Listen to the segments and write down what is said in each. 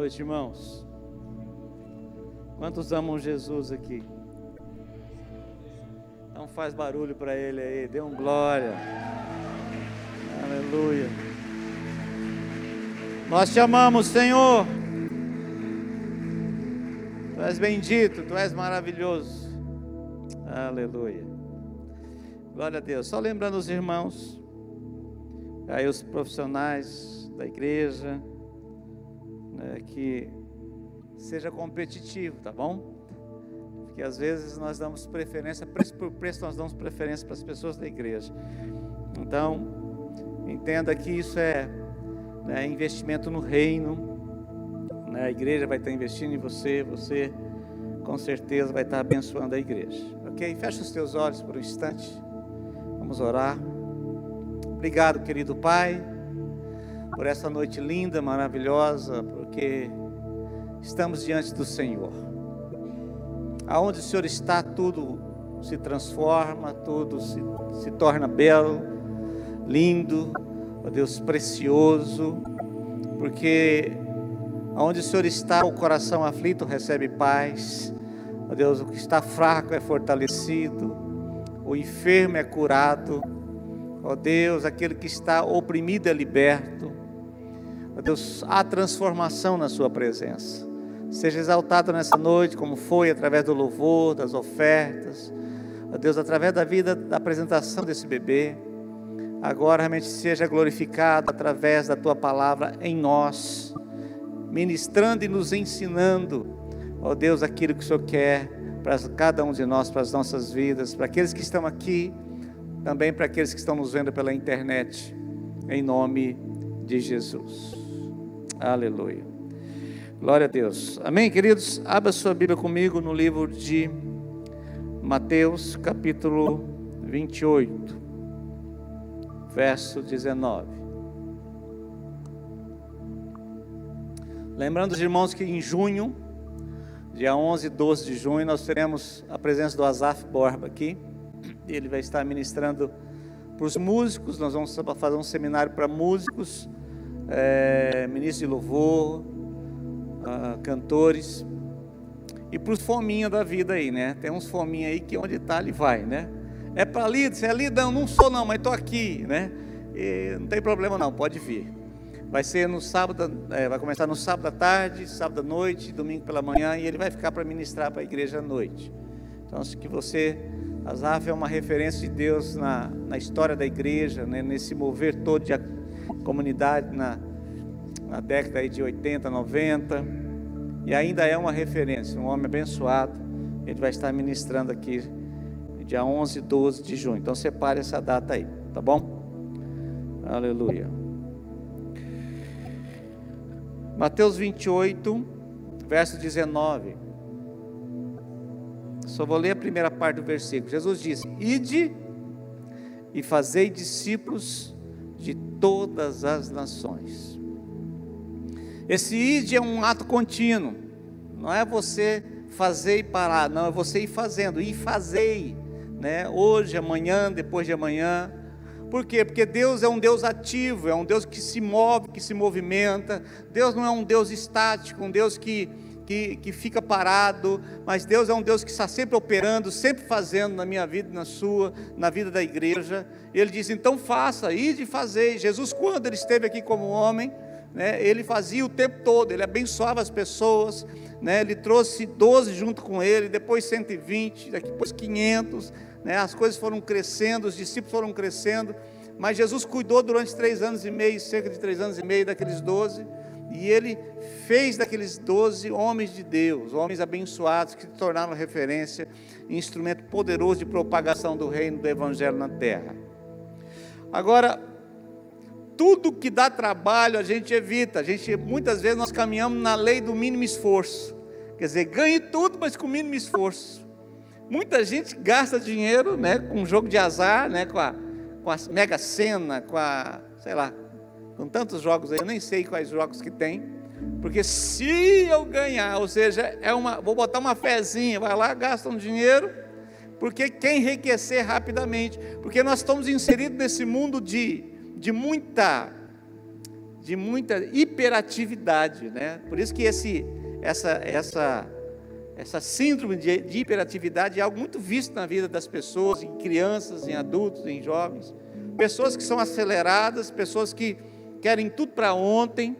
noite, irmãos. Quantos amam Jesus aqui? Então faz barulho para ele aí, dê um glória. Aleluia. Nós te amamos, Senhor. Tu és bendito, tu és maravilhoso. Aleluia. Glória a Deus. Só lembrando os irmãos, aí os profissionais da igreja, que seja competitivo, tá bom? Porque às vezes nós damos preferência, preço por preço, nós damos preferência para as pessoas da igreja. Então, entenda que isso é né, investimento no reino. Né, a igreja vai estar investindo em você, você com certeza vai estar abençoando a igreja. Ok? Fecha os teus olhos por um instante. Vamos orar. Obrigado, querido Pai, por essa noite linda, maravilhosa, porque estamos diante do Senhor. Aonde o Senhor está, tudo se transforma, tudo se, se torna belo, lindo, ó Deus precioso, porque aonde o Senhor está, o coração aflito recebe paz, ó Deus, o que está fraco é fortalecido, o enfermo é curado, ó Deus, aquele que está oprimido é liberto, ó Deus, há transformação na Sua presença. Seja exaltado nessa noite, como foi através do louvor, das ofertas, ó Deus, através da vida, da apresentação desse bebê. Agora realmente seja glorificado através da tua palavra em nós, ministrando e nos ensinando, ó Deus, aquilo que o Senhor quer para cada um de nós, para as nossas vidas, para aqueles que estão aqui, também para aqueles que estão nos vendo pela internet, em nome de Jesus. Aleluia. Glória a Deus. Amém, queridos? Abra sua Bíblia comigo no livro de Mateus, capítulo 28, verso 19. Lembrando os irmãos que em junho, dia 11 e 12 de junho, nós teremos a presença do Azaf Borba aqui. Ele vai estar ministrando para os músicos. Nós vamos fazer um seminário para músicos, é, ministro de louvor, uh, cantores. E para os fominha da vida aí, né? Tem uns fominha aí que onde está ele vai, né? É para ali, você é ali, não, sou não, mas estou aqui, né? E não tem problema não, pode vir. Vai ser no sábado, é, vai começar no sábado à tarde, sábado à noite, domingo pela manhã, e ele vai ficar para ministrar para a igreja à noite. Então, que você, Azaf é uma referência de Deus na, na história da igreja, né? nesse mover todo de comunidade na, na década de 80, 90, e ainda é uma referência, um homem abençoado. Ele vai estar ministrando aqui dia 11 e 12 de junho. Então separe essa data aí, tá bom? Aleluia. Mateus 28, verso 19. Só vou ler a primeira parte do versículo. Jesus disse: Ide e fazei discípulos de todas as nações esse id é um ato contínuo. Não é você fazer e parar, não, é você ir fazendo, e fazer, né? Hoje, amanhã, depois de amanhã. Por quê? Porque Deus é um Deus ativo, é um Deus que se move, que se movimenta. Deus não é um Deus estático, um Deus que, que, que fica parado, mas Deus é um Deus que está sempre operando, sempre fazendo na minha vida, na sua, na vida da igreja. Ele diz: então faça, ide e fazer. Jesus, quando ele esteve aqui como homem, né, ele fazia o tempo todo, ele abençoava as pessoas, né, ele trouxe 12 junto com ele, depois 120, depois 500, né, as coisas foram crescendo, os discípulos foram crescendo, mas Jesus cuidou durante três anos e meio, cerca de três anos e meio daqueles 12, e ele fez daqueles 12 homens de Deus, homens abençoados que se tornaram referência, instrumento poderoso de propagação do reino do evangelho na terra. Agora, tudo que dá trabalho a gente evita. A gente muitas vezes nós caminhamos na lei do mínimo esforço. Quer dizer, ganhe tudo, mas com mínimo esforço. Muita gente gasta dinheiro, né, com jogo de azar, né, com a, com a Mega Sena, com a, sei lá, com tantos jogos aí, eu nem sei quais jogos que tem. Porque se eu ganhar, ou seja, é uma, vou botar uma fezinha, vai lá, gasta um dinheiro, porque quer enriquecer rapidamente, porque nós estamos inseridos nesse mundo de de muita de muita hiperatividade, né? Por isso que esse, essa, essa, essa síndrome de, de hiperatividade é algo muito visto na vida das pessoas, em crianças, em adultos, em jovens. Pessoas que são aceleradas, pessoas que querem tudo para ontem,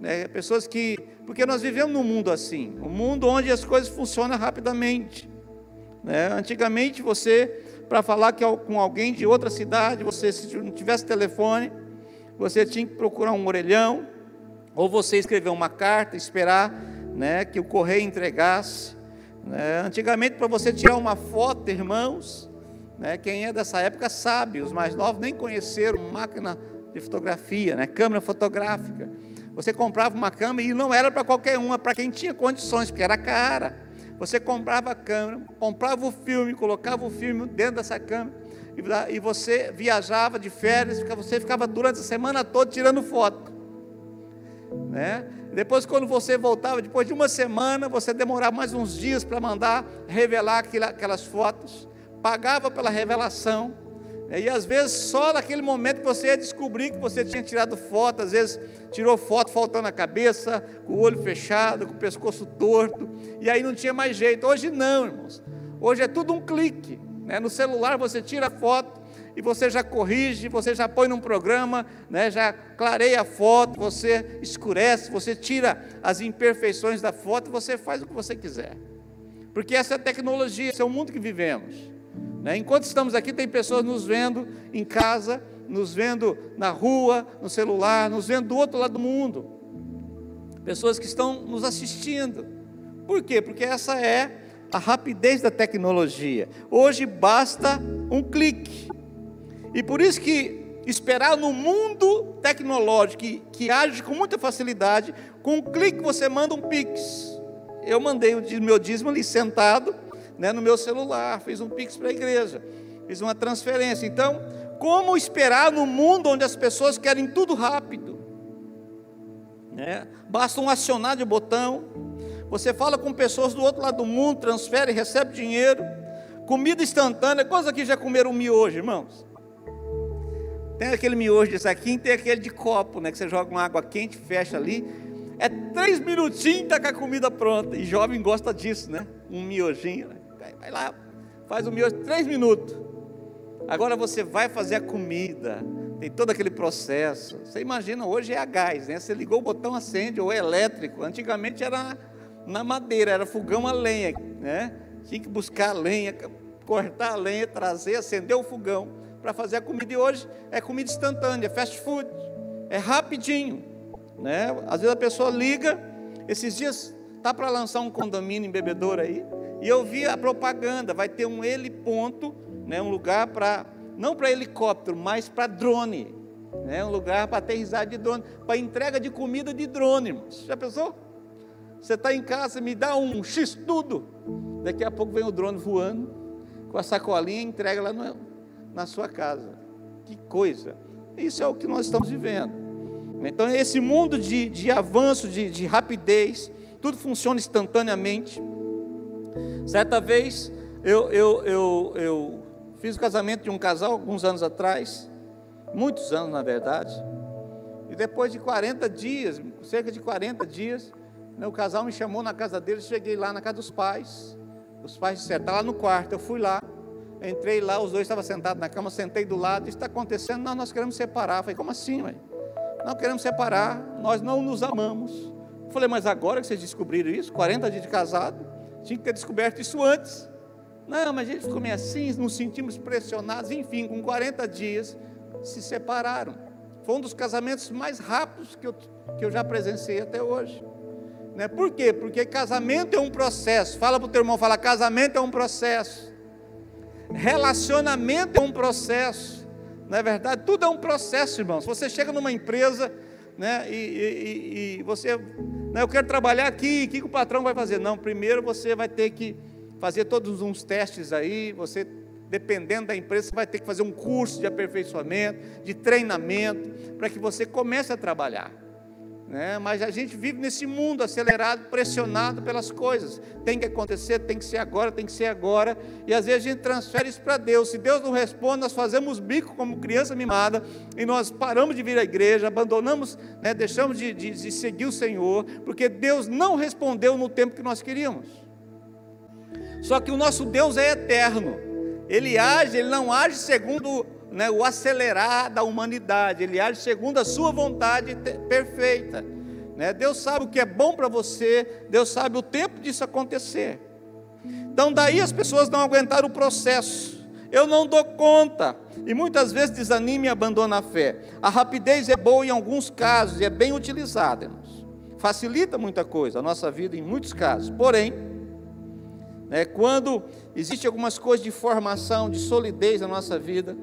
né? pessoas que. Porque nós vivemos num mundo assim, um mundo onde as coisas funcionam rapidamente. Né? Antigamente você, para falar que, com alguém de outra cidade, você, se não tivesse telefone, você tinha que procurar um orelhão, ou você escrever uma carta, esperar né, que o correio entregasse. Né? Antigamente, para você tirar uma foto, irmãos, né, quem é dessa época sabe, os mais novos nem conheceram máquina de fotografia, né, câmera fotográfica. Você comprava uma câmera e não era para qualquer uma, para quem tinha condições, porque era cara. Você comprava a câmera, comprava o filme, colocava o filme dentro dessa câmera e você viajava de férias, você ficava durante a semana toda tirando foto. Né? Depois, quando você voltava, depois de uma semana, você demorava mais uns dias para mandar revelar aquelas fotos, pagava pela revelação, e às vezes só naquele momento que você ia descobrir que você tinha tirado foto, às vezes tirou foto faltando a cabeça, com o olho fechado, com o pescoço torto, e aí não tinha mais jeito. Hoje não, irmãos. Hoje é tudo um clique. Né? No celular você tira a foto e você já corrige, você já põe num programa, né? já clareia a foto, você escurece, você tira as imperfeições da foto, você faz o que você quiser. Porque essa é a tecnologia, esse é o mundo que vivemos. Né? Enquanto estamos aqui, tem pessoas nos vendo em casa, nos vendo na rua, no celular, nos vendo do outro lado do mundo. Pessoas que estão nos assistindo. Por quê? Porque essa é a rapidez da tecnologia. Hoje basta um clique. E por isso que esperar no mundo tecnológico que, que age com muita facilidade, com um clique você manda um pix. Eu mandei o meu dízimo ali sentado, né, no meu celular, fiz um pix para a igreja, fiz uma transferência. Então, como esperar no mundo onde as pessoas querem tudo rápido? Né? Basta um acionar de botão. Você fala com pessoas do outro lado do mundo, transfere, recebe dinheiro. Comida instantânea, coisa que já comeram miojo, irmãos. Tem aquele miojo desse aqui, tem aquele de copo, né? Que você joga uma água quente, fecha ali. É três minutinhos e está com a comida pronta. E jovem gosta disso, né? Um miojinho. Né? Vai lá, faz o miojo três minutos. Agora você vai fazer a comida, tem todo aquele processo. Você imagina, hoje é a gás, né? Você ligou o botão, acende, ou é elétrico. Antigamente era na madeira, era fogão a lenha, né? Tinha que buscar a lenha, cortar a lenha, trazer, acender o fogão para fazer a comida. E hoje é comida instantânea, fast food, é rapidinho, né? Às vezes a pessoa liga, esses dias tá para lançar um condomínio em bebedouro aí. E eu vi a propaganda, vai ter um heliponto, né, um lugar para, não para helicóptero, mas para drone. Né, um lugar para aterrissar de drone, para entrega de comida de drone, irmãos. Já pensou? Você está em casa, me dá um X tudo. Daqui a pouco vem o drone voando, com a sacolinha e entrega lá no, na sua casa. Que coisa! Isso é o que nós estamos vivendo. Então, esse mundo de, de avanço, de, de rapidez, tudo funciona instantaneamente. Certa vez eu, eu, eu, eu fiz o casamento de um casal alguns anos atrás, muitos anos na verdade, e depois de 40 dias, cerca de 40 dias, né, o casal me chamou na casa deles, cheguei lá na casa dos pais, os pais disseram, está lá no quarto, eu fui lá, entrei lá, os dois estavam sentados na cama, sentei do lado, isso está acontecendo, não, nós queremos separar, eu falei, como assim, mãe? Não queremos separar, nós não nos amamos, eu falei, mas agora que vocês descobriram isso, 40 dias de casado, tinha que ter descoberto isso antes. Não, mas a gente ficou meio assim, nos sentimos pressionados, enfim, com 40 dias se separaram. Foi um dos casamentos mais rápidos que eu, que eu já presenciei até hoje. Né? Por quê? Porque casamento é um processo. Fala para o teu irmão, fala, casamento é um processo. Relacionamento é um processo. Não é verdade? Tudo é um processo, irmãos. Você chega numa empresa, né, e, e, e você eu quero trabalhar aqui, o que o patrão vai fazer? Não, primeiro você vai ter que fazer todos uns testes aí, você, dependendo da empresa, vai ter que fazer um curso de aperfeiçoamento, de treinamento, para que você comece a trabalhar. Né? mas a gente vive nesse mundo acelerado, pressionado pelas coisas. Tem que acontecer, tem que ser agora, tem que ser agora. E às vezes a gente transfere isso para Deus. Se Deus não responde, nós fazemos bico como criança mimada e nós paramos de vir à igreja, abandonamos, né? deixamos de, de, de seguir o Senhor, porque Deus não respondeu no tempo que nós queríamos. Só que o nosso Deus é eterno. Ele age, ele não age segundo né, o acelerar da humanidade, ele age segundo a sua vontade perfeita. Né? Deus sabe o que é bom para você, Deus sabe o tempo disso acontecer. Então, daí as pessoas não aguentaram o processo. Eu não dou conta. E muitas vezes desanima e abandona a fé. A rapidez é boa em alguns casos e é bem utilizada, irmãos. Facilita muita coisa, a nossa vida em muitos casos. Porém, né, quando existe algumas coisas de formação, de solidez na nossa vida,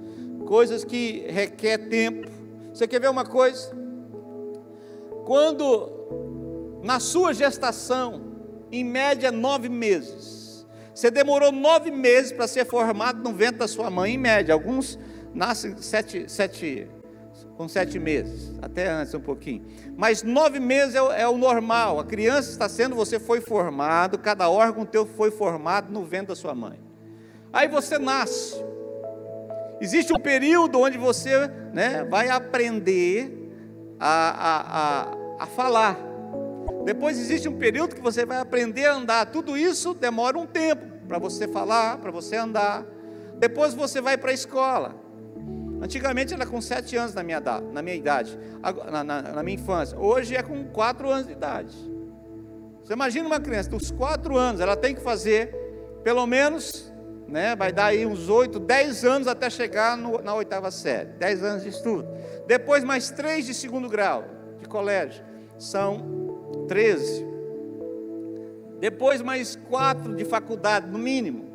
coisas que requer tempo. Você quer ver uma coisa? Quando na sua gestação, em média nove meses, você demorou nove meses para ser formado no ventre da sua mãe, em média. Alguns nascem sete, sete, com sete meses, até antes um pouquinho. Mas nove meses é o, é o normal. A criança está sendo, você foi formado, cada órgão teu foi formado no ventre da sua mãe. Aí você nasce. Existe um período onde você né, vai aprender a, a, a, a falar. Depois existe um período que você vai aprender a andar. Tudo isso demora um tempo para você falar, para você andar. Depois você vai para a escola. Antigamente era com sete anos na minha, na minha idade, na, na, na, minha infância. Hoje é com quatro anos de idade. Você imagina uma criança dos quatro anos, ela tem que fazer pelo menos né? vai dar aí uns 8, 10 anos até chegar no, na oitava série, 10 anos de estudo. Depois mais 3 de segundo grau de colégio, são 13. Depois mais 4 de faculdade, no mínimo,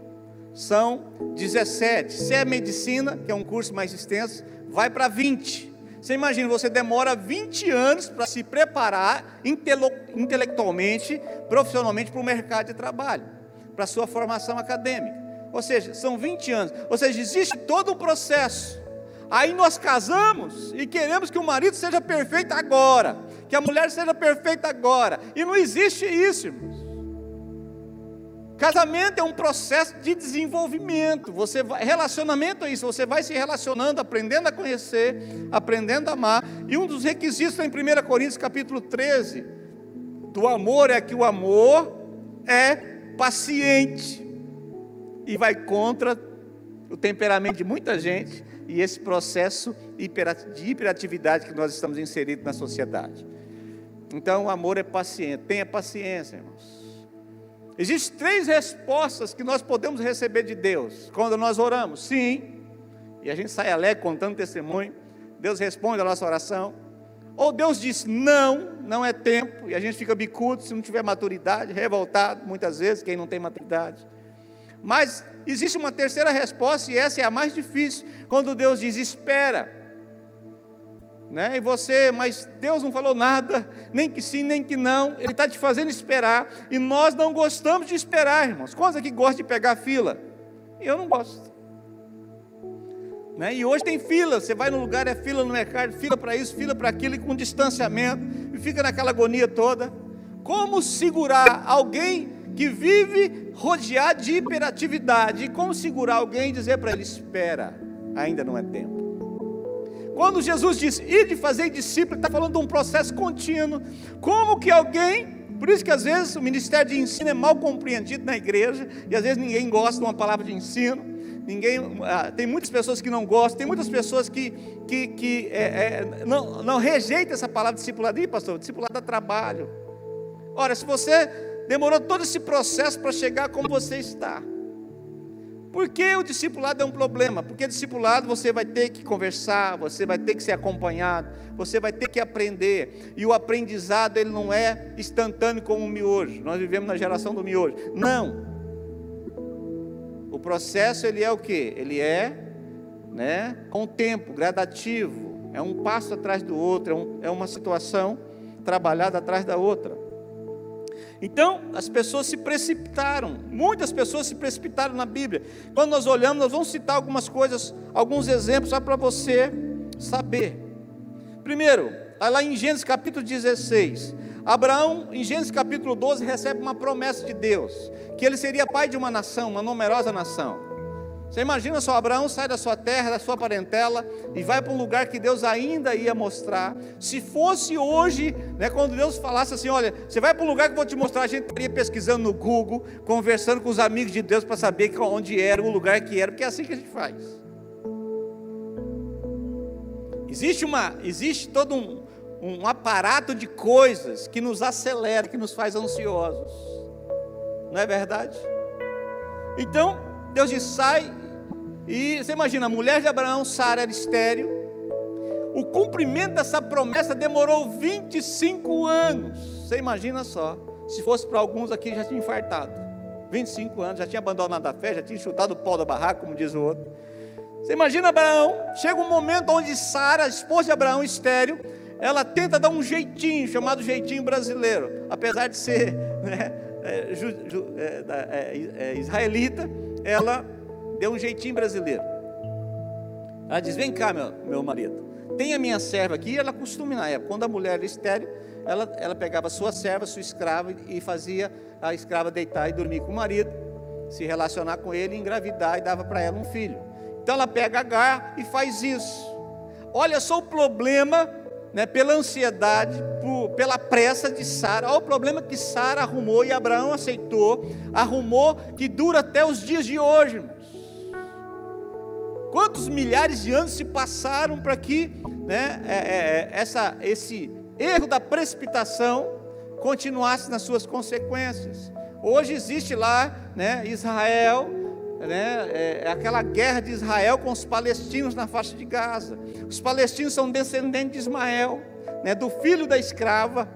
são 17. Se é medicina, que é um curso mais extenso, vai para 20. Você imagina, você demora 20 anos para se preparar intelectualmente, profissionalmente para o mercado de trabalho, para a sua formação acadêmica. Ou seja, são 20 anos. Ou seja, existe todo um processo. Aí nós casamos e queremos que o marido seja perfeito agora, que a mulher seja perfeita agora. E não existe isso, irmãos. Casamento é um processo de desenvolvimento. Você vai, relacionamento é isso. Você vai se relacionando, aprendendo a conhecer, aprendendo a amar. E um dos requisitos em 1 Coríntios capítulo 13 do amor é que o amor é paciente e vai contra o temperamento de muita gente e esse processo de hiperatividade que nós estamos inseridos na sociedade. Então, o amor é paciente, tenha paciência, irmãos. Existem três respostas que nós podemos receber de Deus quando nós oramos. Sim, e a gente sai alegre contando testemunho. Deus responde a nossa oração. Ou Deus diz não, não é tempo, e a gente fica bicudo se não tiver maturidade, revoltado, muitas vezes, quem não tem maturidade. Mas existe uma terceira resposta, e essa é a mais difícil, quando Deus diz: espera. Né? E você, mas Deus não falou nada, nem que sim, nem que não, Ele está te fazendo esperar, e nós não gostamos de esperar, irmãos. Quantos aqui gostam de pegar fila? Eu não gosto. Né? E hoje tem fila, você vai no lugar, é fila no mercado, fila para isso, fila para aquilo, e com distanciamento, e fica naquela agonia toda. Como segurar alguém que vive rodeado de hiperatividade. E como segurar alguém e dizer para ele: espera, ainda não é tempo. Quando Jesus diz, ir de fazer discípulo, está falando de um processo contínuo. Como que alguém, por isso que às vezes o ministério de ensino é mal compreendido na igreja, e às vezes ninguém gosta de uma palavra de ensino, ninguém, ah, tem muitas pessoas que não gostam, tem muitas pessoas que, que, que é, é, não, não rejeitam essa palavra discipulado. Ih, pastor, discipulado dá trabalho. Ora, se você demorou todo esse processo para chegar como você está. Por que o discipulado é um problema? Porque discipulado você vai ter que conversar, você vai ter que ser acompanhado, você vai ter que aprender. E o aprendizado ele não é instantâneo como o miojo. Nós vivemos na geração do miojo. Não. O processo ele é o que? Ele é, né, com tempo, gradativo. É um passo atrás do outro, é, um, é uma situação trabalhada atrás da outra. Então, as pessoas se precipitaram, muitas pessoas se precipitaram na Bíblia. Quando nós olhamos, nós vamos citar algumas coisas, alguns exemplos, só para você saber. Primeiro, lá em Gênesis capítulo 16. Abraão, em Gênesis capítulo 12, recebe uma promessa de Deus, que ele seria pai de uma nação, uma numerosa nação. Você imagina só, Abraão sai da sua terra, da sua parentela, e vai para um lugar que Deus ainda ia mostrar. Se fosse hoje, né, quando Deus falasse assim: olha, você vai para um lugar que eu vou te mostrar, a gente estaria pesquisando no Google, conversando com os amigos de Deus para saber onde era, o lugar que era, porque é assim que a gente faz. Existe, uma, existe todo um, um aparato de coisas que nos acelera, que nos faz ansiosos. Não é verdade? Então, Deus diz: sai. E você imagina, a mulher de Abraão, Sara, era estéreo. O cumprimento dessa promessa demorou 25 anos. Você imagina só. Se fosse para alguns aqui, já tinha infartado. 25 anos, já tinha abandonado a fé, já tinha chutado o pau da barraca, como diz o outro. Você imagina Abraão, chega um momento onde Sara, esposa de Abraão, estéreo, ela tenta dar um jeitinho, chamado jeitinho brasileiro, apesar de ser né, é, ju, ju, é, é, é, israelita, ela deu um jeitinho brasileiro. Ela diz: Vem cá, meu, meu marido, tem a minha serva aqui. Ela costuma, na época, quando a mulher era estéreo, ela, ela pegava sua serva, sua escrava, e fazia a escrava deitar e dormir com o marido, se relacionar com ele, engravidar e dava para ela um filho. Então ela pega Agar e faz isso. Olha só o problema, né, pela ansiedade, por, pela pressa de Sara. Olha o problema que Sara arrumou e Abraão aceitou. Arrumou que dura até os dias de hoje. Quantos milhares de anos se passaram para que né, é, é, é, essa, esse erro da precipitação continuasse nas suas consequências? Hoje existe lá né, Israel né, é, é aquela guerra de Israel com os palestinos na faixa de Gaza. Os palestinos são descendentes de Ismael, né, do filho da escrava.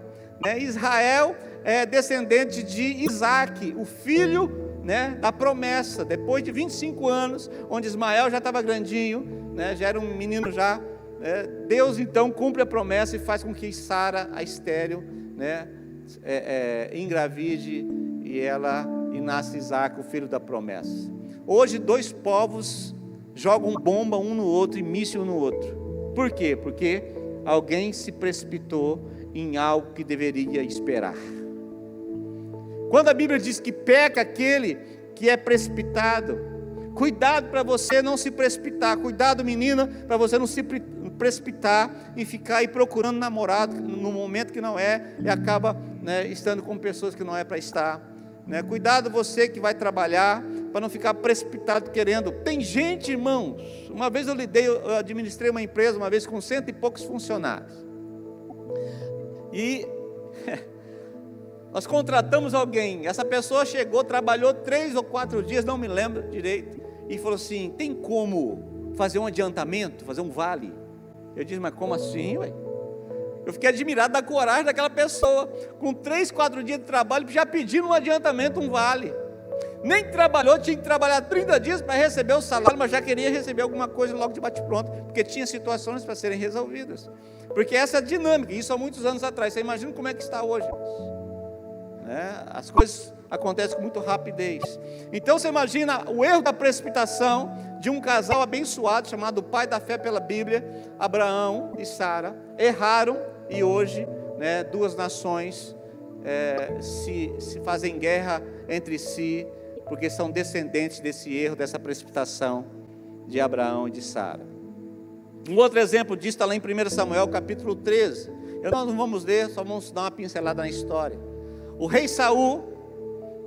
Né, Israel é descendente de Isaac, o filho né, da promessa. Depois de 25 anos, onde Ismael já estava grandinho, né, já era um menino já. Né, Deus então cumpre a promessa e faz com que Sara, a estéreo, né, é, é, engravide e ela e nasce Isaac, o filho da promessa. Hoje, dois povos jogam bomba um no outro e míssil no outro. Por quê? Porque alguém se precipitou em algo que deveria esperar. Quando a Bíblia diz que peca aquele que é precipitado, cuidado para você não se precipitar, cuidado, menina, para você não se precipitar e ficar aí procurando namorado no momento que não é e acaba né, estando com pessoas que não é para estar. Né? Cuidado você que vai trabalhar, para não ficar precipitado querendo. Tem gente, irmãos. Uma vez eu lidei, eu administrei uma empresa, uma vez com cento e poucos funcionários. E nós contratamos alguém. Essa pessoa chegou, trabalhou três ou quatro dias, não me lembro direito, e falou assim: tem como fazer um adiantamento, fazer um vale? Eu disse, mas como assim, ué? Eu fiquei admirado da coragem daquela pessoa, com três, quatro dias de trabalho, já pedindo um adiantamento, um vale. Nem trabalhou, tinha que trabalhar 30 dias para receber o salário, mas já queria receber alguma coisa logo de bate-pronto, porque tinha situações para serem resolvidas. Porque essa é a dinâmica, isso há muitos anos atrás. Você imagina como é que está hoje. Né? As coisas acontecem com muita rapidez. Então você imagina o erro da precipitação de um casal abençoado chamado pai da fé pela Bíblia, Abraão e Sara, erraram e hoje, né, duas nações é, se, se fazem guerra entre si, porque são descendentes desse erro, dessa precipitação de Abraão e de Sara. Um outro exemplo disso está lá em 1 Samuel capítulo 13. Eu nós não vamos ler, só vamos dar uma pincelada na história. O rei Saul,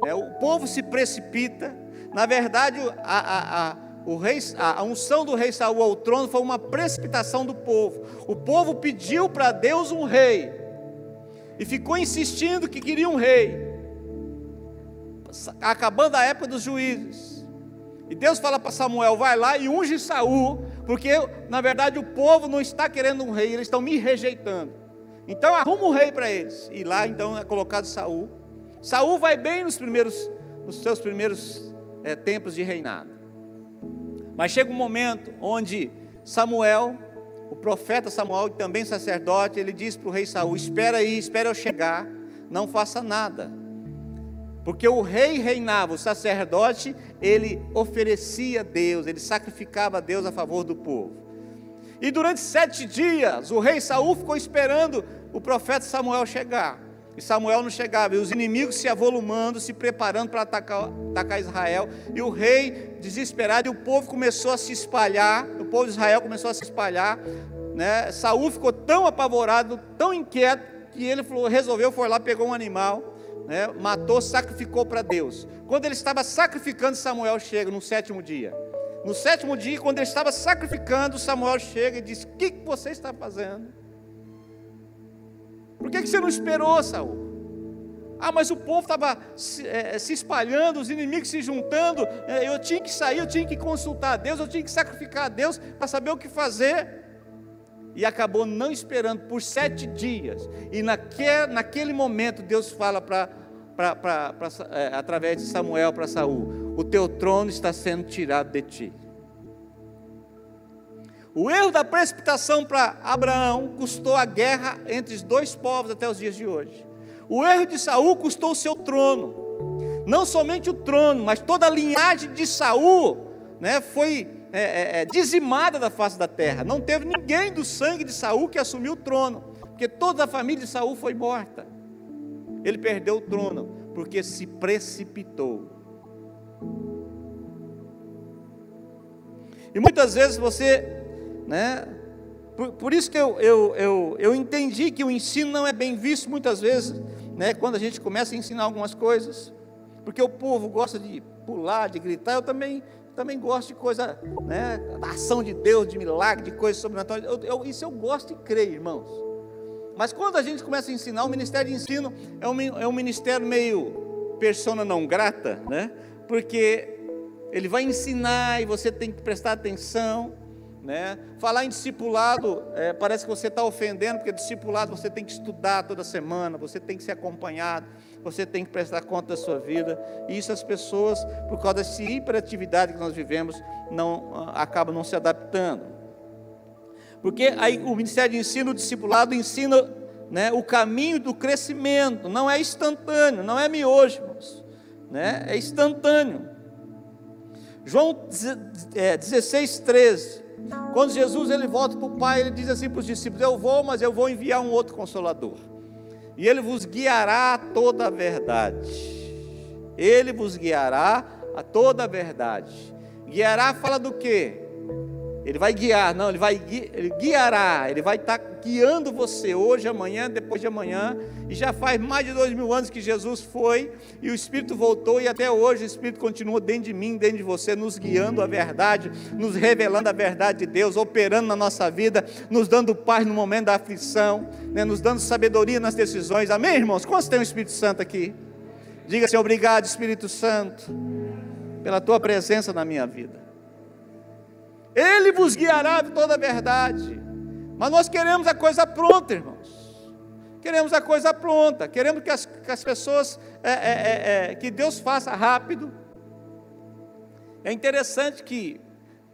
né, o povo se precipita. Na verdade, a, a, a o rei, a unção do rei Saul ao trono foi uma precipitação do povo. O povo pediu para Deus um rei e ficou insistindo que queria um rei. Acabando a época dos juízes. E Deus fala para Samuel: vai lá e unge Saul, porque na verdade o povo não está querendo um rei, eles estão me rejeitando. Então arruma um rei para eles. E lá então é colocado Saul. Saul vai bem nos primeiros, nos seus primeiros é, tempos de reinado. Mas chega um momento onde Samuel, o profeta Samuel, e também sacerdote, ele diz para o rei Saul: Espera aí, espera eu chegar, não faça nada. Porque o rei reinava, o sacerdote, ele oferecia a Deus, ele sacrificava a Deus a favor do povo. E durante sete dias, o rei Saul ficou esperando o profeta Samuel chegar. E Samuel não chegava, e os inimigos se avolumando, se preparando para atacar, atacar Israel. E o rei, desesperado, e o povo começou a se espalhar. O povo de Israel começou a se espalhar. Né? Saul ficou tão apavorado, tão inquieto, que ele falou, resolveu, foi lá, pegou um animal, né? matou, sacrificou para Deus. Quando ele estava sacrificando, Samuel chega no sétimo dia. No sétimo dia, quando ele estava sacrificando, Samuel chega e diz: O que, que você está fazendo? Por que, que você não esperou, Saul? Ah, mas o povo estava se, é, se, espalhando, os inimigos se juntando. É, eu tinha que sair, eu tinha que consultar a Deus, eu tinha que sacrificar a Deus para saber o que fazer. E acabou não esperando por sete dias. E naquele, naquele momento Deus fala para, é, através de Samuel para Saul: O teu trono está sendo tirado de ti. O erro da precipitação para Abraão custou a guerra entre os dois povos até os dias de hoje. O erro de Saul custou o seu trono. Não somente o trono, mas toda a linhagem de Saul né, foi é, é, é, dizimada da face da terra. Não teve ninguém do sangue de Saul que assumiu o trono, porque toda a família de Saul foi morta. Ele perdeu o trono porque se precipitou. E muitas vezes você né? Por, por isso que eu, eu, eu, eu entendi que o ensino não é bem visto muitas vezes, né? quando a gente começa a ensinar algumas coisas, porque o povo gosta de pular, de gritar, eu também, também gosto de coisa, né? da ação de Deus, de milagre, de coisas sobrenaturais, eu, eu, isso eu gosto e creio, irmãos. Mas quando a gente começa a ensinar, o ministério de ensino é um, é um ministério meio persona não grata, né? porque ele vai ensinar e você tem que prestar atenção, né? Falar em discipulado, é, parece que você está ofendendo, porque discipulado você tem que estudar toda semana, você tem que ser acompanhado, você tem que prestar conta da sua vida. E isso as pessoas, por causa dessa hiperatividade que nós vivemos, não ah, acabam não se adaptando. Porque aí o Ministério de Ensino, o discipulado ensina né, o caminho do crescimento, não é instantâneo, não é miojo, né, é instantâneo. João 16, 13. Quando Jesus ele volta para o Pai, ele diz assim para os discípulos: Eu vou, mas eu vou enviar um outro consolador. E ele vos guiará a toda a verdade. Ele vos guiará a toda a verdade. Guiará fala do quê? Ele vai guiar, não, ele vai ele guiará, ele vai estar guiando você hoje, amanhã, depois de amanhã, e já faz mais de dois mil anos que Jesus foi, e o Espírito voltou, e até hoje o Espírito continua dentro de mim, dentro de você, nos guiando a verdade, nos revelando a verdade de Deus, operando na nossa vida, nos dando paz no momento da aflição, né, nos dando sabedoria nas decisões, amém, irmãos? Quantos tem o Espírito Santo aqui? Diga assim, obrigado, Espírito Santo, pela tua presença na minha vida. Ele vos guiará de toda a verdade. Mas nós queremos a coisa pronta, irmãos. Queremos a coisa pronta. Queremos que as, que as pessoas, é, é, é, é, que Deus faça rápido. É interessante que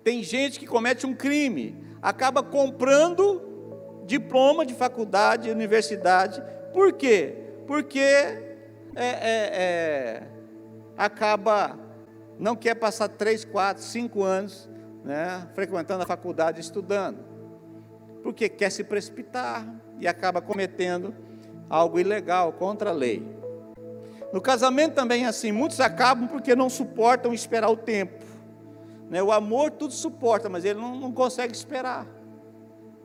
tem gente que comete um crime, acaba comprando diploma de faculdade, universidade. Por quê? Porque é, é, acaba, não quer passar três, quatro, cinco anos né, frequentando a faculdade, estudando, porque quer se precipitar e acaba cometendo algo ilegal contra a lei. No casamento também é assim, muitos acabam porque não suportam esperar o tempo. Né? O amor tudo suporta, mas ele não, não consegue esperar.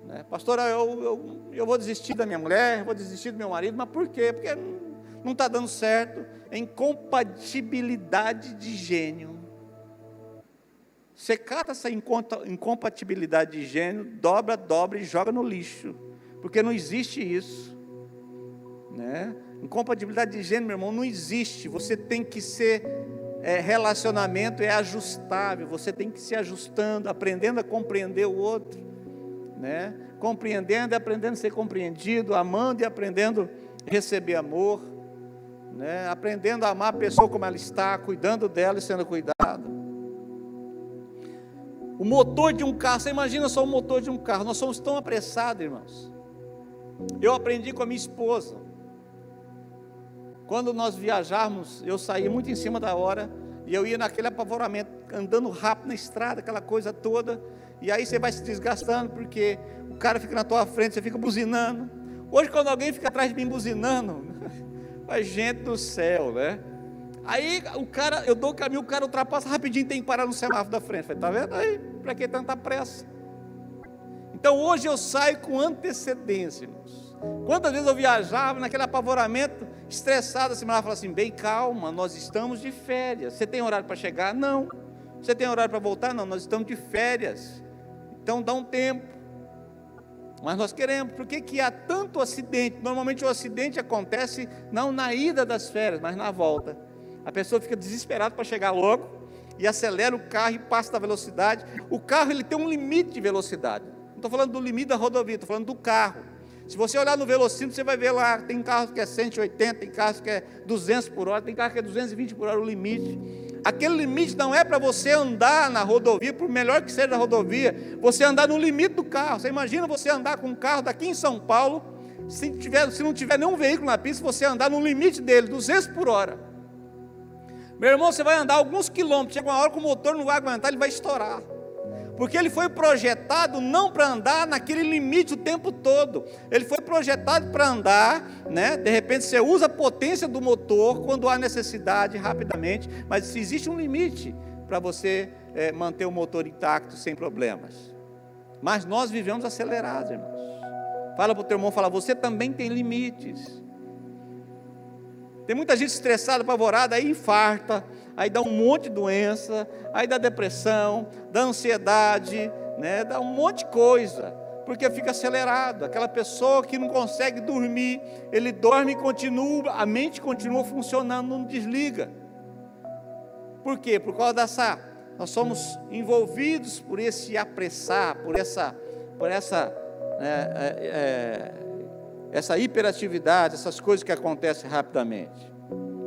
Né? Pastor, eu, eu, eu vou desistir da minha mulher, vou desistir do meu marido, mas por quê? Porque não está dando certo. É incompatibilidade de gênio. Você cata essa incompatibilidade de gênero, dobra, dobra e joga no lixo, porque não existe isso. Né? Incompatibilidade de gênero, meu irmão, não existe. Você tem que ser é, relacionamento é ajustável. Você tem que se ajustando, aprendendo a compreender o outro, né? Compreendendo e aprendendo a ser compreendido, amando e aprendendo a receber amor, né? Aprendendo a amar a pessoa como ela está, cuidando dela e sendo cuidado. O motor de um carro, você imagina só o motor de um carro. Nós somos tão apressados, irmãos. Eu aprendi com a minha esposa. Quando nós viajarmos, eu saía muito em cima da hora e eu ia naquele apavoramento, andando rápido na estrada, aquela coisa toda. E aí você vai se desgastando, porque o cara fica na tua frente, você fica buzinando. Hoje, quando alguém fica atrás de mim buzinando, a gente do céu, né? Aí o cara, eu dou o caminho, o cara ultrapassa rapidinho, tem que parar no semáforo da frente. Falei, tá vendo aí? Para que tanta pressa? Então hoje eu saio com antecedência, irmãos. Quantas vezes eu viajava naquele apavoramento, estressado, assim, ela fala assim: bem calma, nós estamos de férias. Você tem horário para chegar? Não. Você tem horário para voltar? Não, nós estamos de férias. Então dá um tempo. Mas nós queremos, por que, que há tanto acidente? Normalmente o acidente acontece não na ida das férias, mas na volta. A pessoa fica desesperada para chegar logo e acelera o carro e passa da velocidade. O carro ele tem um limite de velocidade. Não estou falando do limite da rodovia, estou falando do carro. Se você olhar no velocímetro, você vai ver lá, tem carro que é 180, tem carro que é 200 por hora, tem carro que é 220 por hora o limite. Aquele limite não é para você andar na rodovia, por melhor que seja a rodovia, você andar no limite do carro. Você imagina você andar com um carro daqui em São Paulo, se, tiver, se não tiver nenhum veículo na pista, você andar no limite dele, 200 por hora. Meu irmão, você vai andar alguns quilômetros, chega uma hora que o motor não vai aguentar, ele vai estourar. Porque ele foi projetado não para andar naquele limite o tempo todo. Ele foi projetado para andar, né? De repente você usa a potência do motor quando há necessidade rapidamente, mas existe um limite para você é, manter o motor intacto sem problemas. Mas nós vivemos acelerados, irmãos. Fala para o teu irmão, fala, você também tem limites. Tem muita gente estressada, apavorada, aí infarta, aí dá um monte de doença, aí dá depressão, dá ansiedade, né? dá um monte de coisa, porque fica acelerado. Aquela pessoa que não consegue dormir, ele dorme e continua, a mente continua funcionando, não desliga. Por quê? Por causa dessa, nós somos envolvidos por esse apressar, por essa, por essa, é, é, é, essa hiperatividade, essas coisas que acontecem rapidamente.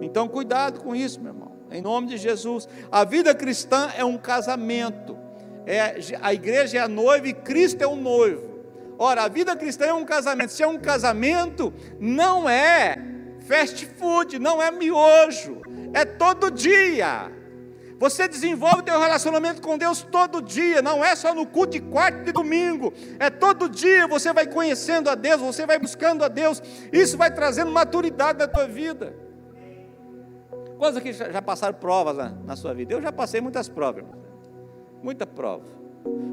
Então, cuidado com isso, meu irmão em nome de Jesus. A vida cristã é um casamento. É, a igreja é a noiva e Cristo é o noivo. Ora, a vida cristã é um casamento. Se é um casamento, não é fast food, não é miojo, é todo dia. Você desenvolve teu relacionamento com Deus todo dia, não é só no culto de quarto e de domingo, é todo dia você vai conhecendo a Deus, você vai buscando a Deus, isso vai trazendo maturidade na tua vida. Quantos aqui já passaram provas na, na sua vida? Eu já passei muitas provas, irmão. muita prova.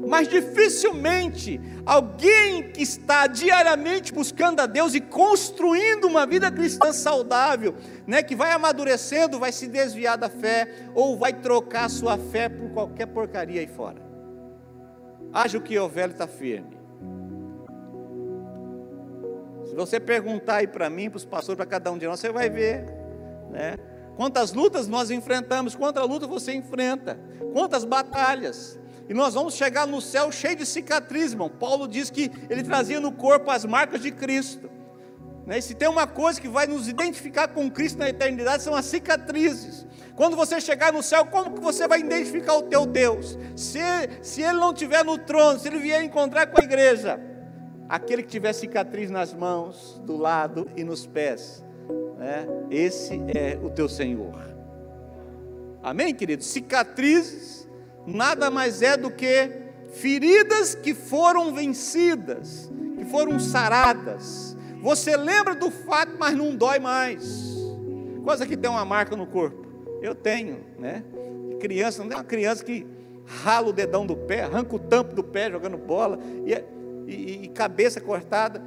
Mas dificilmente alguém que está diariamente buscando a Deus e construindo uma vida cristã saudável, né, que vai amadurecendo, vai se desviar da fé ou vai trocar sua fé por qualquer porcaria aí fora. Haja o que o velho está firme. Se você perguntar aí para mim, para os pastores, para cada um de nós, você vai ver, né? Quantas lutas nós enfrentamos, quanta luta você enfrenta, quantas batalhas. E nós vamos chegar no céu cheio de cicatrizes, irmão. Paulo diz que ele trazia no corpo as marcas de Cristo. Né? E se tem uma coisa que vai nos identificar com Cristo na eternidade, são as cicatrizes. Quando você chegar no céu, como que você vai identificar o teu Deus? Se, se ele não estiver no trono, se ele vier encontrar com a igreja, aquele que tiver cicatriz nas mãos, do lado e nos pés, né? esse é o teu Senhor. Amém, querido? Cicatrizes nada mais é do que feridas que foram vencidas, que foram saradas. Você lembra do fato, mas não dói mais. Coisa que tem uma marca no corpo. Eu tenho, né? Criança, não é uma criança que rala o dedão do pé, arranca o tampo do pé jogando bola e, e, e cabeça cortada.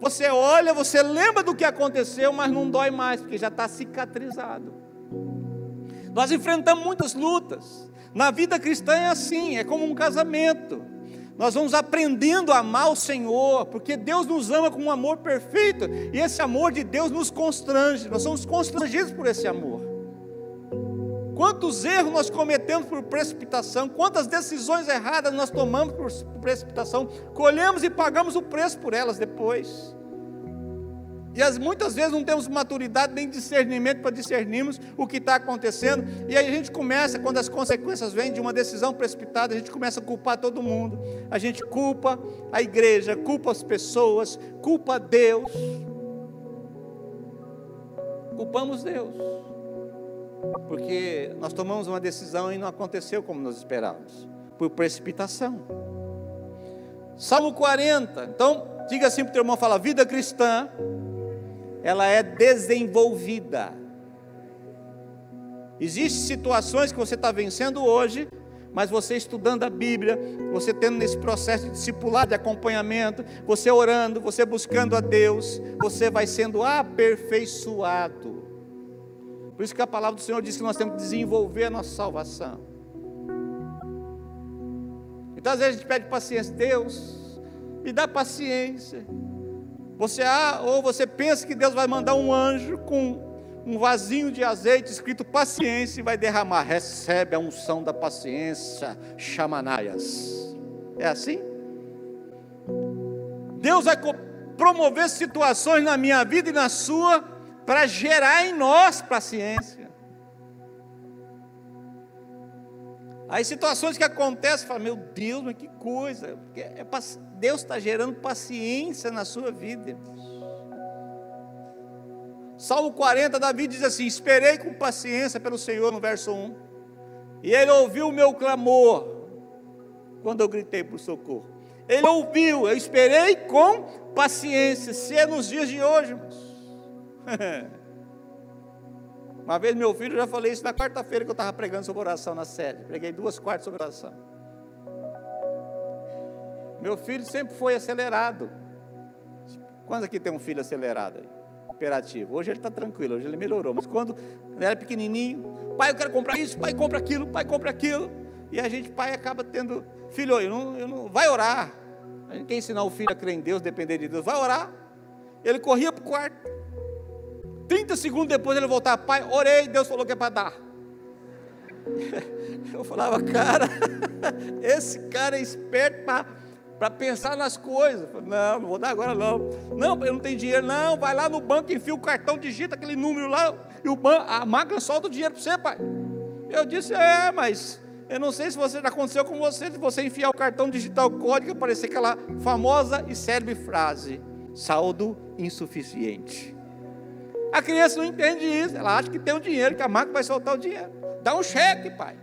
Você olha, você lembra do que aconteceu, mas não dói mais, porque já está cicatrizado. Nós enfrentamos muitas lutas. Na vida cristã é assim, é como um casamento. Nós vamos aprendendo a amar o Senhor, porque Deus nos ama com um amor perfeito, e esse amor de Deus nos constrange, nós somos constrangidos por esse amor. Quantos erros nós cometemos por precipitação, quantas decisões erradas nós tomamos por precipitação, colhemos e pagamos o preço por elas depois. E as, muitas vezes não temos maturidade nem discernimento para discernirmos o que está acontecendo. E aí a gente começa, quando as consequências vêm de uma decisão precipitada, a gente começa a culpar todo mundo. A gente culpa a igreja, culpa as pessoas, culpa Deus. Culpamos Deus porque nós tomamos uma decisão e não aconteceu como nós esperávamos, por precipitação. Salmo 40. Então, diga assim para o teu irmão, fala, vida cristã, ela é desenvolvida. Existem situações que você está vencendo hoje, mas você estudando a Bíblia, você tendo nesse processo de discipular, de acompanhamento, você orando, você buscando a Deus, você vai sendo aperfeiçoado. Por isso que a palavra do Senhor diz que nós temos que desenvolver a nossa salvação. Então às vezes a gente pede paciência, Deus, me dá paciência. Você ah, ou você pensa que Deus vai mandar um anjo com um vasinho de azeite escrito paciência e vai derramar. Recebe a unção da paciência, chamanaias. É assim? Deus vai promover situações na minha vida e na sua para gerar em nós paciência. Aí situações que acontecem, fala, meu Deus, mas que coisa. É, Deus está gerando paciência na sua vida. Salmo 40, Davi diz assim: Esperei com paciência pelo Senhor, no verso 1, e ele ouviu o meu clamor, quando eu gritei por socorro. Ele ouviu, eu esperei com paciência, se é nos dias de hoje, irmãos. Uma vez meu filho, eu já falei isso na quarta-feira que eu estava pregando sobre oração na sede. Preguei duas quartas sobre oração. Meu filho sempre foi acelerado. Quantos aqui tem um filho acelerado imperativo. Hoje ele está tranquilo, hoje ele melhorou. Mas quando ele era pequenininho, pai, eu quero comprar isso, pai, compra aquilo, pai, compra aquilo. E a gente, pai, acaba tendo, filho, eu não, eu não, vai orar. A gente quer ensinar o filho a crer em Deus, depender de Deus, vai orar. Ele corria para o quarto. 30 segundos depois ele voltava, pai, orei, Deus falou que é para dar. Eu falava, cara, esse cara é esperto para pensar nas coisas. Não, não vou dar agora não. Não, eu não tenho dinheiro. Não, vai lá no banco, enfia o cartão, digita aquele número lá e o banco, a máquina solta o dinheiro para você, pai. Eu disse, é, mas eu não sei se você aconteceu com você, se você enfiar o cartão, digitar o código, aparecer aquela famosa e célebre frase: saldo insuficiente. A criança não entende isso, ela acha que tem o dinheiro, que a máquina vai soltar o dinheiro. Dá um cheque, pai.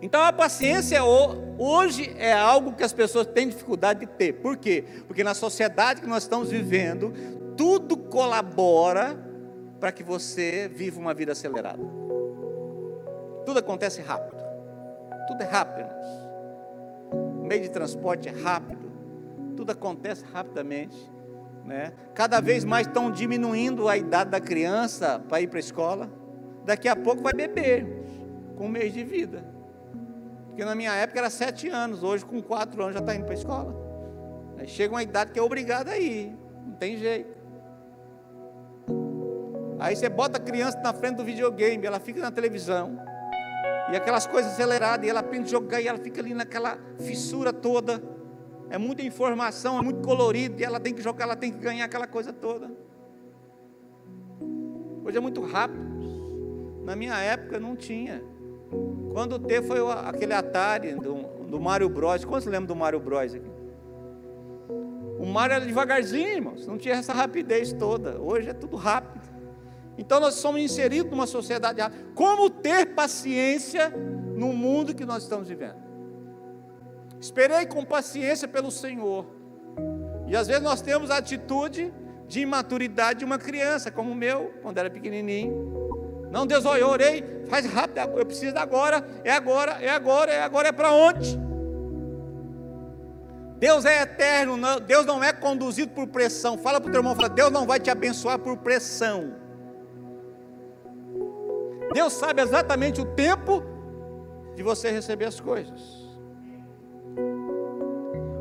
Então a paciência hoje é algo que as pessoas têm dificuldade de ter. Por quê? Porque na sociedade que nós estamos vivendo, tudo colabora para que você viva uma vida acelerada. Tudo acontece rápido. Tudo é rápido. O meio de transporte é rápido. Tudo acontece rapidamente. Né? Cada vez mais estão diminuindo a idade da criança para ir para a escola. Daqui a pouco vai beber com um mês de vida. Porque na minha época era sete anos, hoje com quatro anos já está indo para a escola. Aí chega uma idade que é obrigada a ir, não tem jeito. Aí você bota a criança na frente do videogame, ela fica na televisão, e aquelas coisas aceleradas, e ela aprende a jogar, e ela fica ali naquela fissura toda. É muita informação, é muito colorido, e ela tem que jogar, ela tem que ganhar aquela coisa toda. Hoje é muito rápido. Na minha época não tinha. Quando teve foi aquele Atari do, do Mario Bros. Quantos lembram do Mario Bros aqui? O Mario era devagarzinho, irmãos. Não tinha essa rapidez toda. Hoje é tudo rápido. Então nós somos inseridos numa sociedade rápida. Como ter paciência no mundo que nós estamos vivendo? Esperei com paciência pelo Senhor. E às vezes nós temos a atitude de imaturidade de uma criança, como o meu, quando era pequenininho. Não, Deus, eu orei, faz rápido, eu preciso agora, é agora, é agora, é agora, é para onde? Deus é eterno, não, Deus não é conduzido por pressão. Fala para o teu irmão, fala, Deus não vai te abençoar por pressão. Deus sabe exatamente o tempo de você receber as coisas.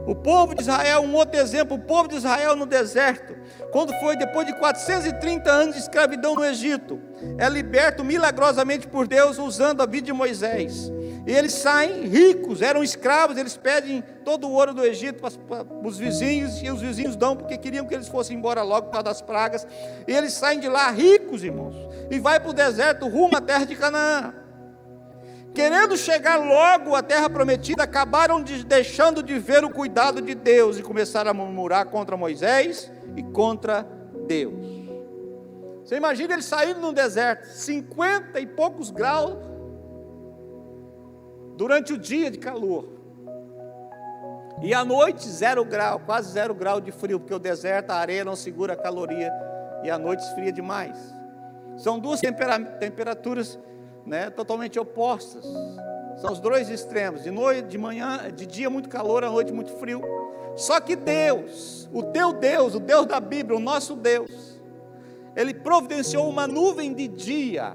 O povo de Israel, um outro exemplo, o povo de Israel no deserto, quando foi depois de 430 anos de escravidão no Egito, é liberto milagrosamente por Deus usando a vida de Moisés. E eles saem ricos, eram escravos, eles pedem todo o ouro do Egito para, os vizinhos, e os vizinhos dão porque queriam que eles fossem embora logo por causa das pragas. E eles saem de lá ricos, irmãos, e vai para o deserto rumo à terra de Canaã querendo chegar logo à terra prometida, acabaram de, deixando de ver o cuidado de Deus e começaram a murmurar contra Moisés e contra Deus. Você imagina eles saindo no deserto, 50 e poucos graus, durante o dia de calor. E à noite, zero grau, quase zero grau de frio, porque o deserto, a areia não segura a caloria, e à noite esfria demais. São duas tempera temperaturas né, totalmente opostas. São os dois extremos, de noite, de manhã, de dia muito calor, à noite muito frio. Só que Deus, o teu Deus, o Deus da Bíblia, o nosso Deus, ele providenciou uma nuvem de dia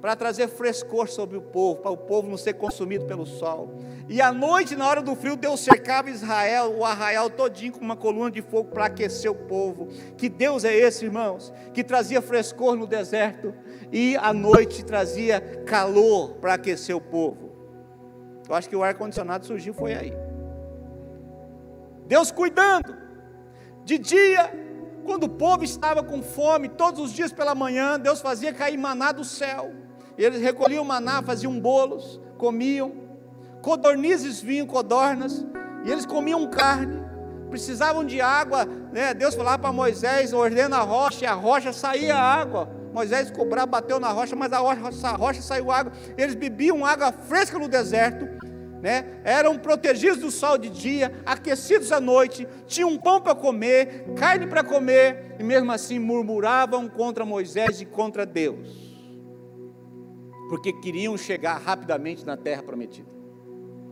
para trazer frescor sobre o povo, para o povo não ser consumido pelo sol. E à noite, na hora do frio, Deus cercava Israel, o arraial todinho com uma coluna de fogo para aquecer o povo. Que Deus é esse, irmãos, que trazia frescor no deserto e à noite trazia calor para aquecer o povo. Eu acho que o ar condicionado surgiu foi aí. Deus cuidando. De dia, quando o povo estava com fome, todos os dias pela manhã, Deus fazia cair maná do céu. Eles recolhiam maná, faziam bolos, comiam. Codornizes vinham, codornas, e eles comiam carne. Precisavam de água, né? Deus falava para Moisés: ordena a rocha, e a rocha saía água. Moisés ficou bateu na rocha, mas a rocha, rocha saiu água. Eles bebiam água fresca no deserto. Né? Eram protegidos do sol de dia, aquecidos à noite, tinham pão para comer, carne para comer, e mesmo assim murmuravam contra Moisés e contra Deus porque queriam chegar rapidamente na terra prometida.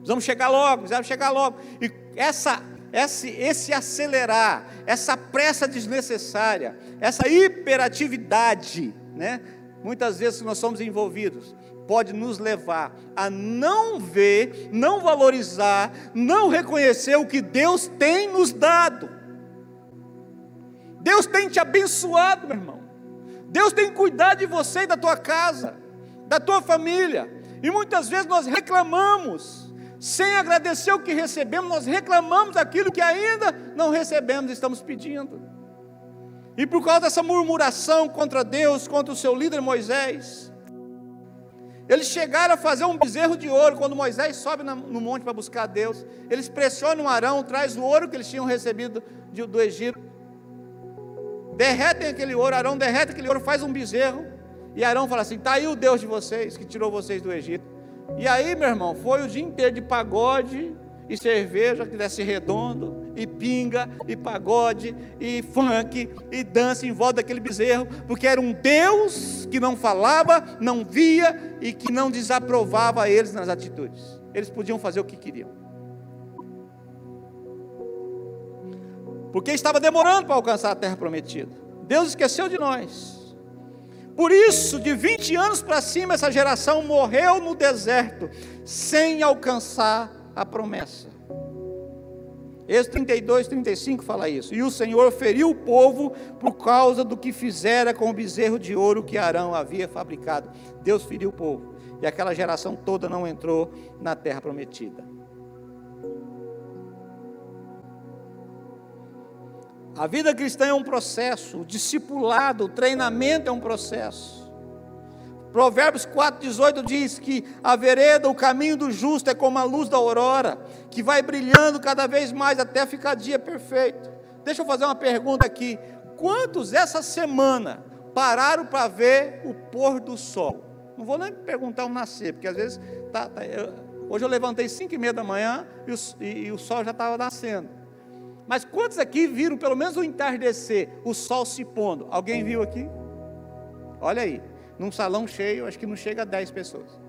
Vamos chegar logo, vamos chegar logo. E essa, esse, esse acelerar, essa pressa desnecessária, essa hiperatividade, né? Muitas vezes nós somos envolvidos, pode nos levar a não ver, não valorizar, não reconhecer o que Deus tem nos dado. Deus tem te abençoado, meu irmão. Deus tem cuidado de você e da tua casa da tua família. E muitas vezes nós reclamamos, sem agradecer o que recebemos, nós reclamamos aquilo que ainda não recebemos, estamos pedindo. E por causa dessa murmuração contra Deus, contra o seu líder Moisés, eles chegaram a fazer um bezerro de ouro. Quando Moisés sobe no monte para buscar Deus, eles pressionam Arão, traz o ouro que eles tinham recebido do Egito, derretem aquele ouro, Arão derrete aquele ouro, faz um bezerro, e Arão fala assim: está aí o Deus de vocês que tirou vocês do Egito. E aí, meu irmão, foi o dia inteiro de pagode e cerveja que desce redondo, e pinga, e pagode, e funk, e dança em volta daquele bezerro, porque era um Deus que não falava, não via e que não desaprovava eles nas atitudes. Eles podiam fazer o que queriam. Porque estava demorando para alcançar a terra prometida. Deus esqueceu de nós. Por isso, de 20 anos para cima, essa geração morreu no deserto, sem alcançar a promessa. Êxodo 32, 35 fala isso. E o Senhor feriu o povo por causa do que fizera com o bezerro de ouro que Arão havia fabricado. Deus feriu o povo. E aquela geração toda não entrou na terra prometida. A vida cristã é um processo, o discipulado, o treinamento é um processo. Provérbios 4,18 diz que a vereda, o caminho do justo é como a luz da aurora, que vai brilhando cada vez mais até ficar dia perfeito. Deixa eu fazer uma pergunta aqui: quantos essa semana pararam para ver o pôr do sol? Não vou nem perguntar o nascer, porque às vezes tá, tá, eu, hoje eu levantei 5 e meia da manhã e o, e, e o sol já estava nascendo. Mas quantos aqui viram pelo menos o entardecer, o sol se pondo? Alguém viu aqui? Olha aí, num salão cheio, acho que não chega a 10 pessoas.